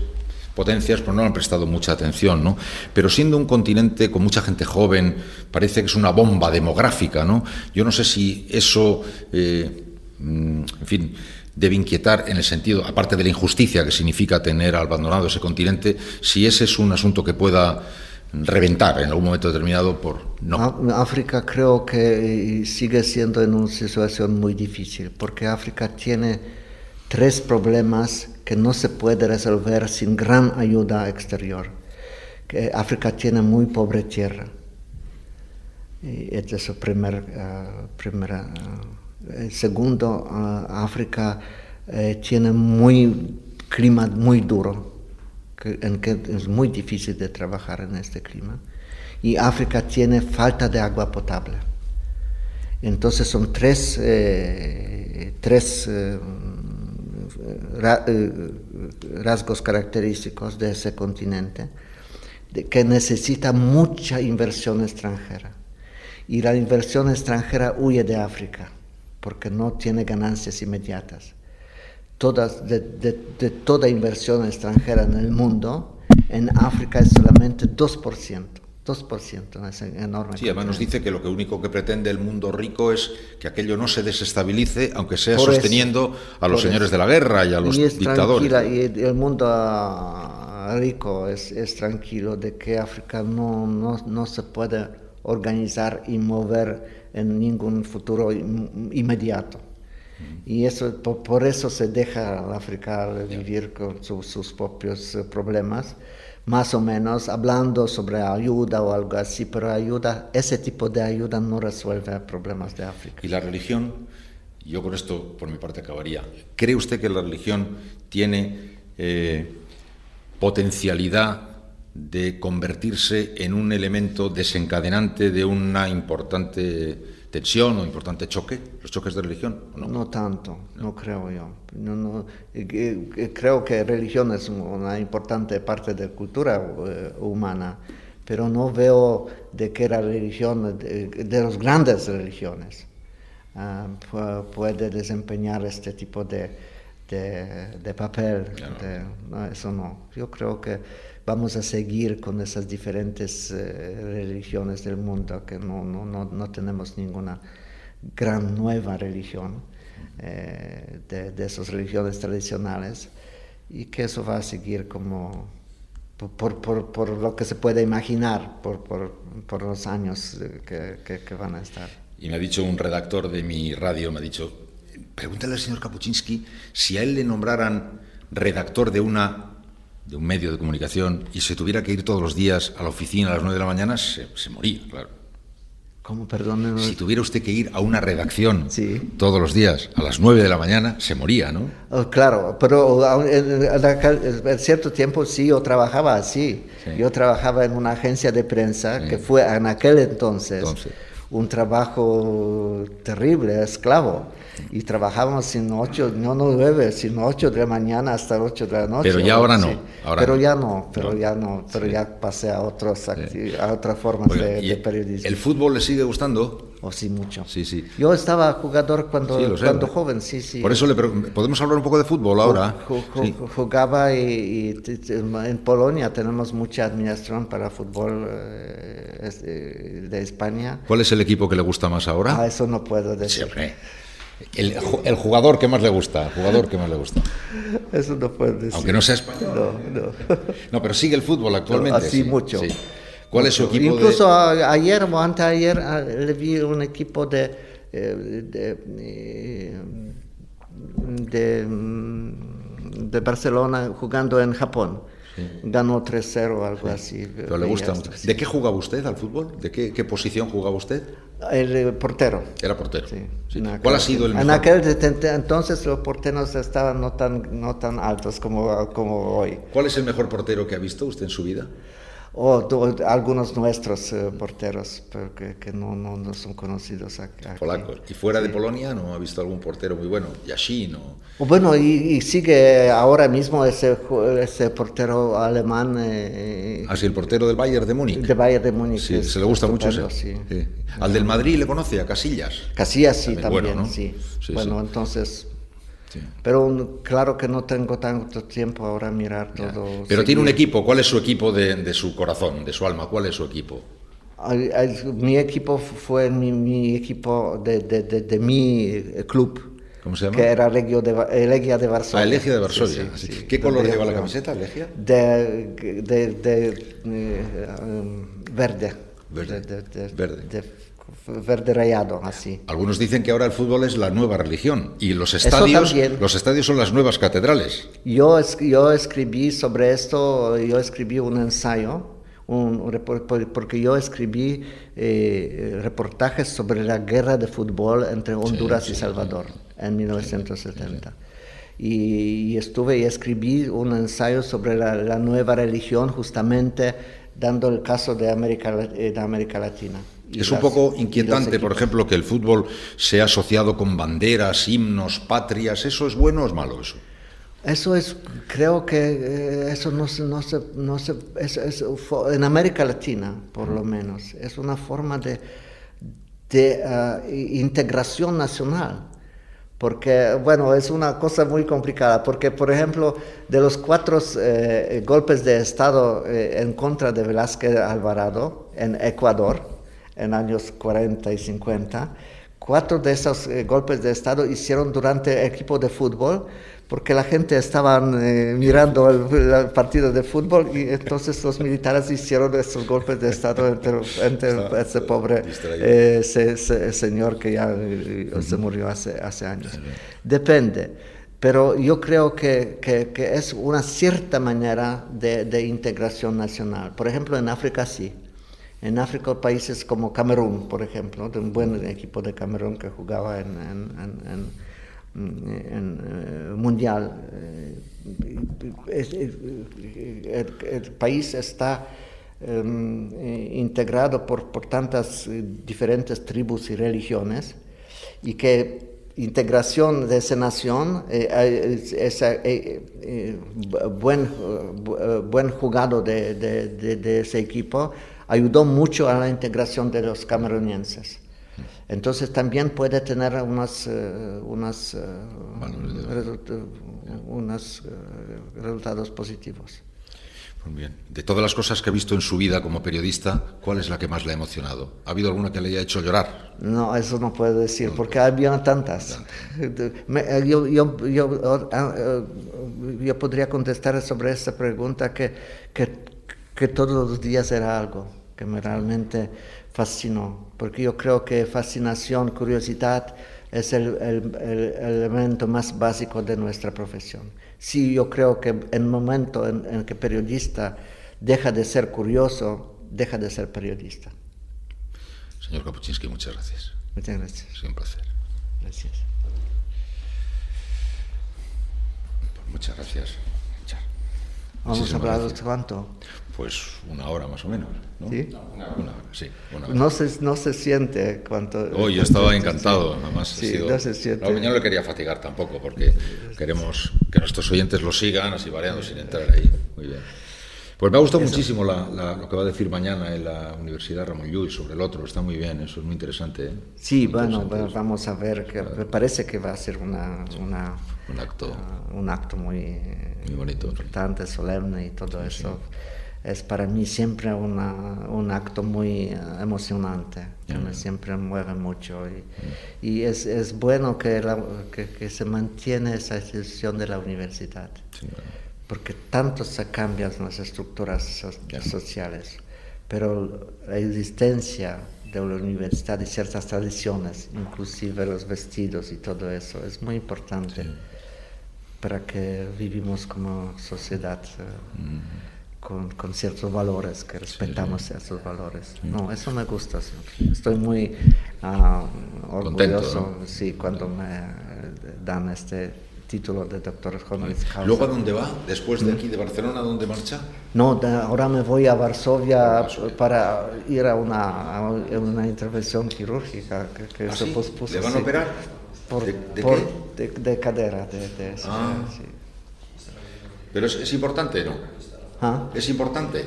Speaker 4: potencias pues no han prestado mucha atención, ¿no? Pero siendo un continente con mucha gente joven, parece que es una bomba demográfica, ¿no? Yo no sé si eso, eh, mm, en fin, debe inquietar en el sentido, aparte de la injusticia que significa tener abandonado ese continente, si ese es un asunto que pueda reventar en algún momento determinado por no.
Speaker 5: África creo que sigue siendo en una situación muy difícil, porque África tiene tres problemas que no se puede resolver sin gran ayuda exterior. Que África tiene muy pobre tierra. Y este es el primer, uh, segundo, uh, África uh, tiene muy clima muy duro, en que es muy difícil de trabajar en este clima. Y África tiene falta de agua potable. Entonces son tres, eh, tres eh, eh, rasgos característicos de ese continente, que necesita mucha inversión extranjera. Y la inversión extranjera huye de África, porque no tiene ganancias inmediatas. Todas, de, de toda inversión extranjera en el mundo, en África es solamente 2%. 2%, es enorme.
Speaker 4: Sí, además nos dice que lo que único que pretende el mundo rico es que aquello no se desestabilice, aunque sea sosteniendo a los señores de la guerra y a los dictadores.
Speaker 5: Y el mundo ah, rico es, es, tranquilo de que África no, no, no, se puede organizar y mover en ningún futuro inmediato. Y eso, por, eso se deja a África vivir con sus propios eh, problemas más o menos hablando sobre ayuda o algo así, pero ayuda, ese tipo de ayuda no resuelve problemas de África.
Speaker 4: ¿Y la religión? Yo con esto, por mi parte, acabaría. ¿Cree usted que la religión tiene eh, potencialidad de convertirse en un elemento desencadenante de una importante tensión o importante choque, los choques de religión?
Speaker 5: no? no? tanto, no, creo yo. No, creo que religión es una importante parte de la cultura eh, humana, pero no veo de que la religión, de, las grandes religiones, ah, puede desempeñar este tipo de, de, papel. eso no. Yo creo que vamos a seguir con esas diferentes eh, religiones del mundo, que no, no, no, no, tenemos ninguna gran nueva religión eh, de, de, esas religiones tradicionales y que eso va a seguir como por, por, por lo que se puede imaginar por, por los años que, que, que, van a estar.
Speaker 4: Y me ha dicho un redactor de mi radio, me ha dicho, pregúntale al señor Kapuczynski si a él le nombraran redactor de una de un medio de comunicación y se tuviera que ir todos los días a la oficina a las 9 de la mañana, se, moría, claro.
Speaker 5: ¿Cómo, perdón?
Speaker 4: Si tuviera usted que ir a una redacción todos los días a las 9 de la mañana, se moría, ¿no?
Speaker 5: Oh, claro, pero en, cierto tiempo sí, yo trabajaba así. Yo trabajaba en una agencia de prensa que fue en aquel entonces, un trabajo terrible, esclavo y trabajábamos sin ocho, no nueve, sino ocho de la mañana hasta ocho de la noche.
Speaker 4: Pero ya ahora no.
Speaker 5: pero ya no, pero ya no, pero ya pasé a, otros a otras formas de, periodismo.
Speaker 4: ¿El fútbol le sigue gustando?
Speaker 5: Oh, sí, mucho.
Speaker 4: Sí, sí.
Speaker 5: Yo estaba jugador cuando, cuando joven, sí, sí.
Speaker 4: Por eso le podemos hablar un poco de fútbol ahora.
Speaker 5: Jugaba y, en Polonia tenemos mucha admiración para fútbol eh, eh, de España.
Speaker 4: ¿Cuál es el equipo que le gusta más ahora?
Speaker 5: Ah, eso no puedo decir.
Speaker 4: Siempre. El, el, jugador que más le gusta, jugador que más le gusta.
Speaker 5: Eso no puede decir.
Speaker 4: Aunque no sea español.
Speaker 5: No, no.
Speaker 4: No, pero sigue el fútbol actualmente.
Speaker 5: así mucho.
Speaker 4: ¿Cuál es su equipo?
Speaker 5: Incluso ayer o anteayer le vi un equipo de de, de, de Barcelona jugando en Japón. Ganó 3-0 o algo así.
Speaker 4: Pero le gusta mucho. ¿De qué jugaba usted al fútbol? ¿De qué, qué posición jugaba usted?
Speaker 5: El eh, portero.
Speaker 4: Era portero.
Speaker 5: Sí.
Speaker 4: Sí.
Speaker 5: En aquel-
Speaker 4: ¿Cuál ha sido el mejor?
Speaker 5: En aquel entonces los porteros estaban no tan, no tan altos como, como hoy.
Speaker 4: ¿Cuál es el mejor portero que ha visto usted en su vida?
Speaker 5: O tu- algunos nuestros eh, porteros, pero que, que no, no, no son conocidos aquí.
Speaker 4: Polacos. ¿Y fuera de Polonia no ha visto algún portero muy bueno? Yashin o...
Speaker 5: O Bueno, y, y sigue ahora mismo ese, ese portero alemán eh,
Speaker 4: Así, el portero del Bayern de Múnich.
Speaker 5: de Bayern de Múnich.
Speaker 4: Sí, se le gusta mucho ese.
Speaker 5: sí.
Speaker 4: Sí. Al del Madrid le conoce, a Casillas.
Speaker 5: Casillas sí
Speaker 4: También
Speaker 5: también,
Speaker 4: bueno, ¿no?
Speaker 5: sí.
Speaker 4: Sí,
Speaker 5: Bueno,
Speaker 4: sí.
Speaker 5: entonces,
Speaker 4: Sí.
Speaker 5: pero claro que no tengo tanto tiempo ahora a mirar todo.
Speaker 4: Pero tiene un
Speaker 5: seguir.
Speaker 4: equipo. ¿Cuál es su equipo de, de su corazón, de su alma? ¿Cuál es su equipo?
Speaker 5: Mi equipo fue mi, mi equipo de, de, de, mi eh, club.
Speaker 4: ¿Cómo se llama?
Speaker 5: Que era Legio de, Va- eh, Legia de Varsovia.
Speaker 4: Ah, Legia de Varsovia.
Speaker 5: sí, sí.
Speaker 4: ¿Qué color lleva la camiseta, Legia?
Speaker 5: De, de, de, eh, um, verde.
Speaker 4: Verde.
Speaker 5: De, de- de-
Speaker 4: Verde.
Speaker 5: De- verde rayado, así.
Speaker 4: Algunos dicen que ahora el fútbol es la nueva religión y los estadios, los estadios son las nuevas catedrales.
Speaker 5: Yo, yo escribí sobre esto, yo escribí un ensayo, un, porque yo escribí eh, reportajes sobre la guerra de fútbol entre Honduras y Salvador en 1970. Y, y estuve y escribí un ensayo sobre la, la nueva religión, justamente dando el caso de América, eh, de América Latina.
Speaker 4: Es un poco inquietante, por ejemplo, que el fútbol sea asociado con banderas, himnos, patrias. ¿Eso es bueno o es malo eso?
Speaker 5: Eso es, creo que eh, eso no se, no se, no se es, es fo- en América Latina, por lo menos, es una forma de, de i- integración nacional. Porque, bueno, es una cosa muy complicada, porque, por ejemplo, de los cuatro eh, golpes de Estado eh, en contra de Velázquez Alvarado en Ecuador, en años 40 y 50, cuatro de esos eh, golpes de Estado hicieron durante equipo de fútbol, porque la gente estaba mirando el, el partido de fútbol y entonces los militares hicieron esos golpes de Estado entre, entre ese pobre eh, ese, ese señor que ya eh, se murió hace, hace años. Depende. Pero yo creo que, que- que es una cierta manera de, de integración nacional. Por ejemplo, en África sí. En África, países como Camerún, por ejemplo, un buen equipo de Camerún que jugaba en, en- eh, mundial. eh, es- el, país está em, eh, integrado por, tantas eh, diferentes tribus y religiones y que integración de esa nación, eh, eh, eh, eh, buen, eh, bu- eh, buen jugado de ese equipo ayudó mucho a la integración de los camerunienses. Entonces también puede tener unos, eh, unos, eh, unos, eh, resultados positivos.
Speaker 4: Muy bien. De todas las cosas que ha visto en su vida como periodista, ¿cuál es la que más le ha emocionado? ¿Ha habido alguna que le haya hecho llorar?
Speaker 5: No, eso no puedo decir, porque había tantas. <laughs> Me- yo, yo, yo, ah, yo podría contestar sobre esta pregunta que, que, que todos los días era algo que me realmente fascinó, porque yo creo que fascinación, curiosidad es el, el- el elemento más básico de nuestra profesión. Sí, yo creo que en el momento en, en que periodista deja de ser curioso, deja de ser periodista.
Speaker 4: Señor Kapuczynski, muchas gracias.
Speaker 5: Muchas gracias.
Speaker 4: Un placer.
Speaker 5: Gracias.
Speaker 4: Pues muchas gracias.
Speaker 5: Vamos a hablar de cuánto.
Speaker 4: Pues una hora más o menos. ¿no?
Speaker 5: ¿Sí?
Speaker 4: Una hora, sí. Una hora.
Speaker 5: No se, no se siente cuánto.
Speaker 4: Oh, yo estaba encantado, además. ha
Speaker 5: Sí,
Speaker 4: sido-
Speaker 5: no se siente.
Speaker 4: No, yo no le quería fatigar tampoco, porque queremos que nuestros oyentes lo sigan así variando sin entrar ahí. Muy bien. Pues me ha gustado muchísimo la- la- lo que va a decir mañana en la Universidad Ramón Llull sobre el otro. Está muy bien, eso es muy interesante. ¿eh?
Speaker 5: Sí,
Speaker 4: Muy
Speaker 5: bueno,
Speaker 4: interesante
Speaker 5: bueno,
Speaker 4: eso.
Speaker 5: vamos a ver, que me parece que va a ser una, una,
Speaker 4: Un acto.
Speaker 5: un acto muy,
Speaker 4: Muy bonito, sí.
Speaker 5: importante, solemne y todo eso. Es para mí siempre una, un acto muy eh, emocionante, que me siempre mueve mucho. Y, y es, es bueno que, la- que, que se mantiene esa institución de la universidad.
Speaker 4: Sí,
Speaker 5: porque tanto se cambian las estructuras so- sociales, pero la existencia de la universidad y ciertas tradiciones, inclusive los vestidos y todo eso, es muy importante para que vivimos como sociedad. Eh, con, con, ciertos valores, que respetamos esos valores. No, eso me gusta. Estoy muy uh, orgulloso sí, cuando me dan este título de doctor honoris causa.
Speaker 4: ¿Luego a dónde va? ¿Después de aquí, de Barcelona, a dónde marcha?
Speaker 5: No, ahora me voy a Varsovia, para ir a una, a una intervención quirúrgica que, que
Speaker 4: ¿Ah,
Speaker 5: se
Speaker 4: sí?
Speaker 5: pospuso.
Speaker 4: ¿Le van a
Speaker 5: sí.
Speaker 4: operar?
Speaker 5: Por,
Speaker 4: ¿De, de
Speaker 5: por-
Speaker 4: qué?
Speaker 5: de- de cadera, de,
Speaker 4: Ah.
Speaker 5: sí.
Speaker 4: Pero es, es importante, ¿no?
Speaker 5: Ah,
Speaker 4: ¿Es importante?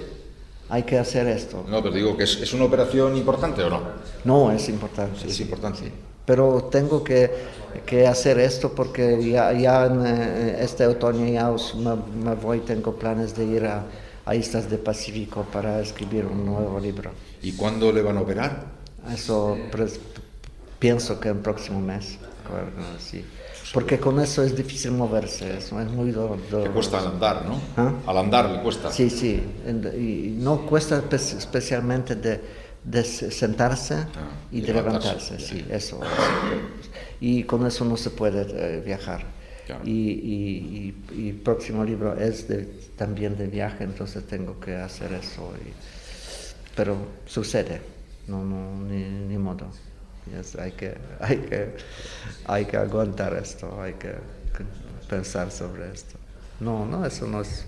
Speaker 5: Hay que hacer esto.
Speaker 4: No, pero digo que es, es una operación importante o no.
Speaker 5: No, es importante.
Speaker 4: Es
Speaker 5: sí.
Speaker 4: importante.
Speaker 5: Pero tengo que, que hacer esto porque ya, ya en eh, este otoño ya os- me, me voy, tengo planes de ir a, a Islas del Pacífico para escribir un nuevo libro.
Speaker 4: ¿Y cuándo le van a operar?
Speaker 5: Eso pres- pienso que el próximo mes. así. Porque con eso es difícil moverse, eso es muy do-
Speaker 4: Le cuesta al andar, ¿no?
Speaker 5: ¿Ah?
Speaker 4: Al andar le cuesta.
Speaker 5: Sí, sí, y no cuesta espe- especialmente de, de se- sentarse y
Speaker 4: y
Speaker 5: de
Speaker 4: levantarse,
Speaker 5: sí, eso. Y con eso no se puede eh, viajar.
Speaker 4: Claro.
Speaker 5: Y, y, y- y el próximo libro es de- también de viaje, entonces tengo que hacer eso. y- pero sucede, no, no, ni, ni modo. Es- hay, que, hay, que, hay que aguantar esto, hay que pensar sobre esto. No, no, eso no es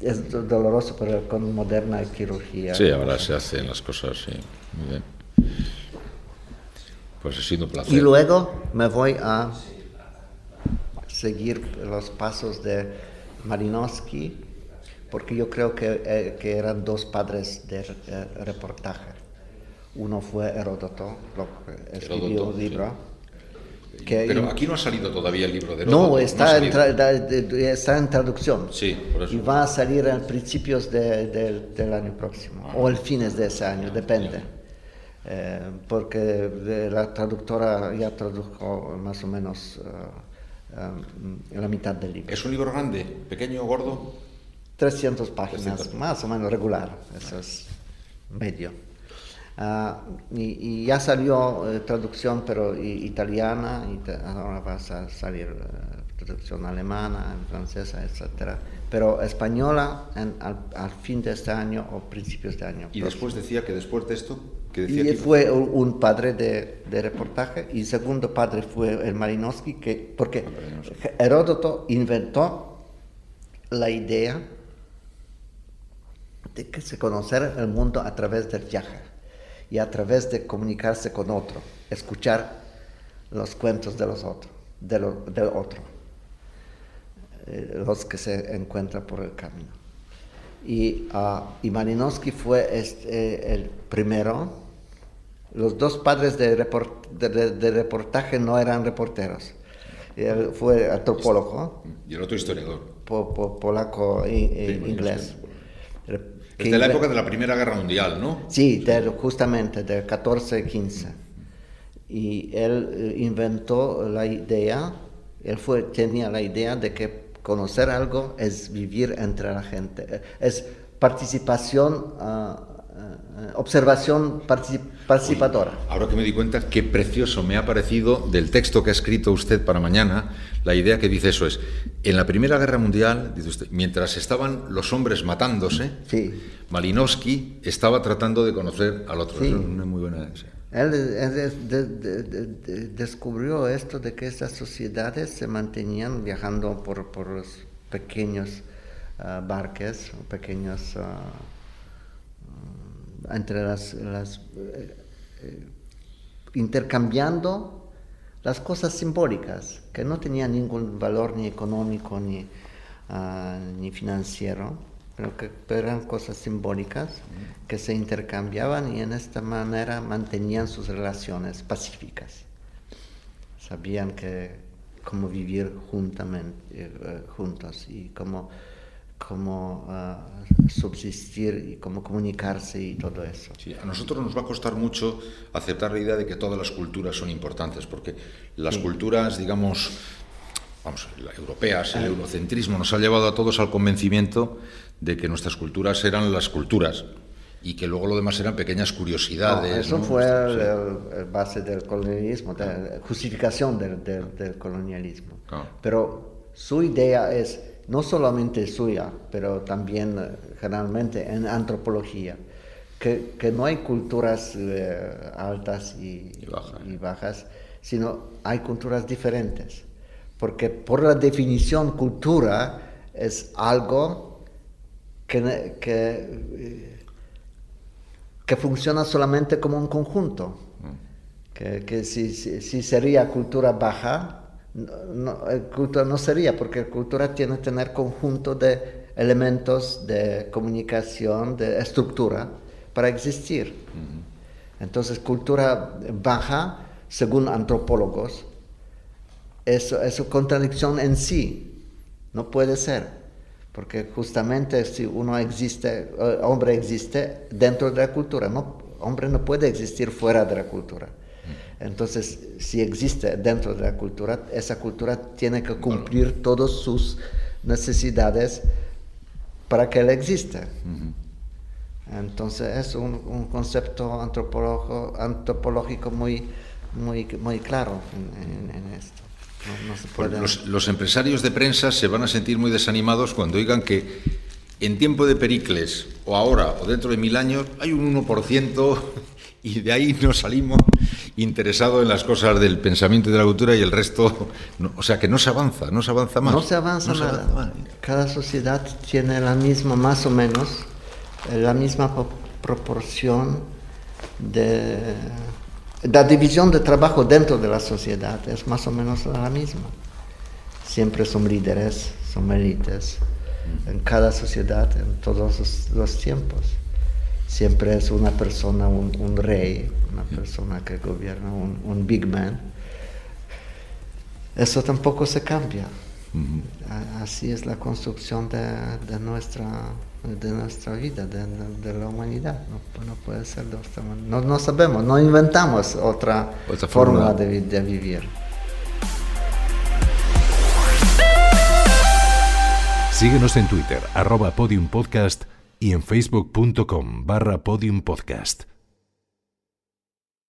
Speaker 5: es do- doloroso, pero con moderna quirugía.
Speaker 4: Sí, ahora se hacen las cosas, sí. Muy bien. Pues ha sido un placer.
Speaker 5: Y luego me voy a seguir los pasos de Malinowski, porque yo creo que, eh, que eran dos padres de eh, reportaje. Uno fue Heródoto, lo que escribió
Speaker 4: Heródoto,
Speaker 5: un
Speaker 4: sí.
Speaker 5: libro. Que
Speaker 4: Pero aquí no ha salido todavía el libro de
Speaker 5: no,
Speaker 4: Heródoto, ha
Speaker 5: está, en
Speaker 4: salido.
Speaker 5: tra- da- de- de- está en traducción.
Speaker 4: Sí, por eso.
Speaker 5: Y va a salir a principios de- del- del año próximo, o el fines de ese año, depende. Eh, porque de la traductora ya tradujo más o menos eh, la mitad del libro.
Speaker 4: ¿Es un libro grande, pequeño, gordo?
Speaker 5: 300 páginas,
Speaker 4: 300.
Speaker 5: más o menos regular, eso es medio. Ah, y, y ya salió eh, traducción, pero italiana, y ahora va a sa- salir eh, traducción alemana, francesa, etc. Pero española en- al, al fin de este año o principios de año.
Speaker 4: Y
Speaker 5: próximo.
Speaker 4: después decía que después de esto, que decía
Speaker 5: Y
Speaker 4: que-
Speaker 5: fue un padre de, de reportaje y segundo padre fue el Malinowski, que, porque Heródoto inventó la idea de que se conocer el mundo a través del viaje y a través de comunicarse con otro, escuchar los cuentos de los otros, de lo- del otro, eh, los que se encuentran por el camino. Y, y Malinowski fue este, eh, el primero. Los dos padres de, report- de- de- de reportaje no eran reporteros. Él fue antropólogo,
Speaker 4: Y el otro historiador.
Speaker 5: po- po- polaco e-
Speaker 4: Sí,
Speaker 5: inglés.
Speaker 4: Es de la época de la Primera Guerra Mundial, ¿no?
Speaker 5: Sí, del- justamente del 14-15. Y él eh, inventó la idea, él fue, tenía la idea de que conocer algo es vivir entre la gente, eh, es participación, ah, ah, observación partici- participadora.
Speaker 4: Ahora que me di cuenta, qué precioso me ha parecido del texto que ha escrito usted para mañana, la idea que dice eso es, en la Primera Guerra Mundial, dice usted, mientras estaban los hombres matándose,
Speaker 5: Sí.
Speaker 4: Malinowski estaba tratando de conocer al otro.
Speaker 5: Sí.
Speaker 4: Es una muy buena idea.
Speaker 5: Él, él de- de- de- de- de- descubrió esto de que estas sociedades se mantenían viajando por, por los pequeños ah, barques, pequeños, ah, mm, entre las, las, eh, intercambiando las cosas simbólicas, que no tenían ningún valor ni económico ni, ah, ni financiero, pero que eran cosas simbólicas que se intercambiaban y en esta manera mantenían sus relaciones pacíficas. Sabían que cómo vivir juntamente, eh, juntos y cómo, cómo ah, subsistir y cómo comunicarse y todo eso.
Speaker 4: Sí, a nosotros nos va a costar mucho aceptar la idea de que todas las culturas son importantes, porque las culturas, digamos, vamos, europeas, el eurocentrismo nos ha llevado a todos al convencimiento de que nuestras culturas eran las culturas
Speaker 6: y que luego lo demás eran pequeñas curiosidades.
Speaker 5: eso fue el, base del colonialismo, de la justificación del, colonialismo. Pero su idea es no solamente suya, pero también eh, generalmente en antropología, que, que no hay culturas eh, altas y, y, bajas, sino hay culturas diferentes. Porque por la definición cultura es algo que, que, eh, que funciona solamente como un conjunto. Mm. Que, que si, si, sería cultura baja, no, cultura no sería, porque cultura tiene que tener conjunto de elementos de comunicación, de estructura, para existir. Entonces, cultura baja, según antropólogos, es, es contradicción en sí, no puede ser, porque justamente si uno existe, eh, hombre existe dentro de la cultura, no, hombre no puede existir fuera de la cultura. Entonces, si existe dentro de la cultura, esa cultura tiene que cumplir todas sus necesidades para que él exista. Entonces, es un, concepto antropológico, muy, muy, muy claro en, esto.
Speaker 6: los, los empresarios de prensa se van a sentir muy desanimados cuando oigan que en tiempo de Pericles, o ahora, o dentro de mil años, hay un 1% <laughs> y de ahí nos salimos interesados en las cosas del pensamiento y de la cultura y el resto, o sea que no se avanza, no se avanza más.
Speaker 5: No se avanza nada. Cada sociedad tiene la misma, más o menos, eh, la misma proporción de... La división de trabajo dentro de la sociedad es más o menos la misma. Siempre son líderes, son élites, en cada sociedad, en todos los tiempos siempre es una persona, un, rey, una persona que gobierna, un, big man. Eso tampoco se cambia. Así es la construcción de, nuestra, de nuestra vida, de, la humanidad. No, puede ser de otra manera. No, sabemos, no inventamos otra, forma, de, de vivir.
Speaker 2: Síguenos en Twitter, arroba podiumpodcast y en facebook.com barra podiumpodcast.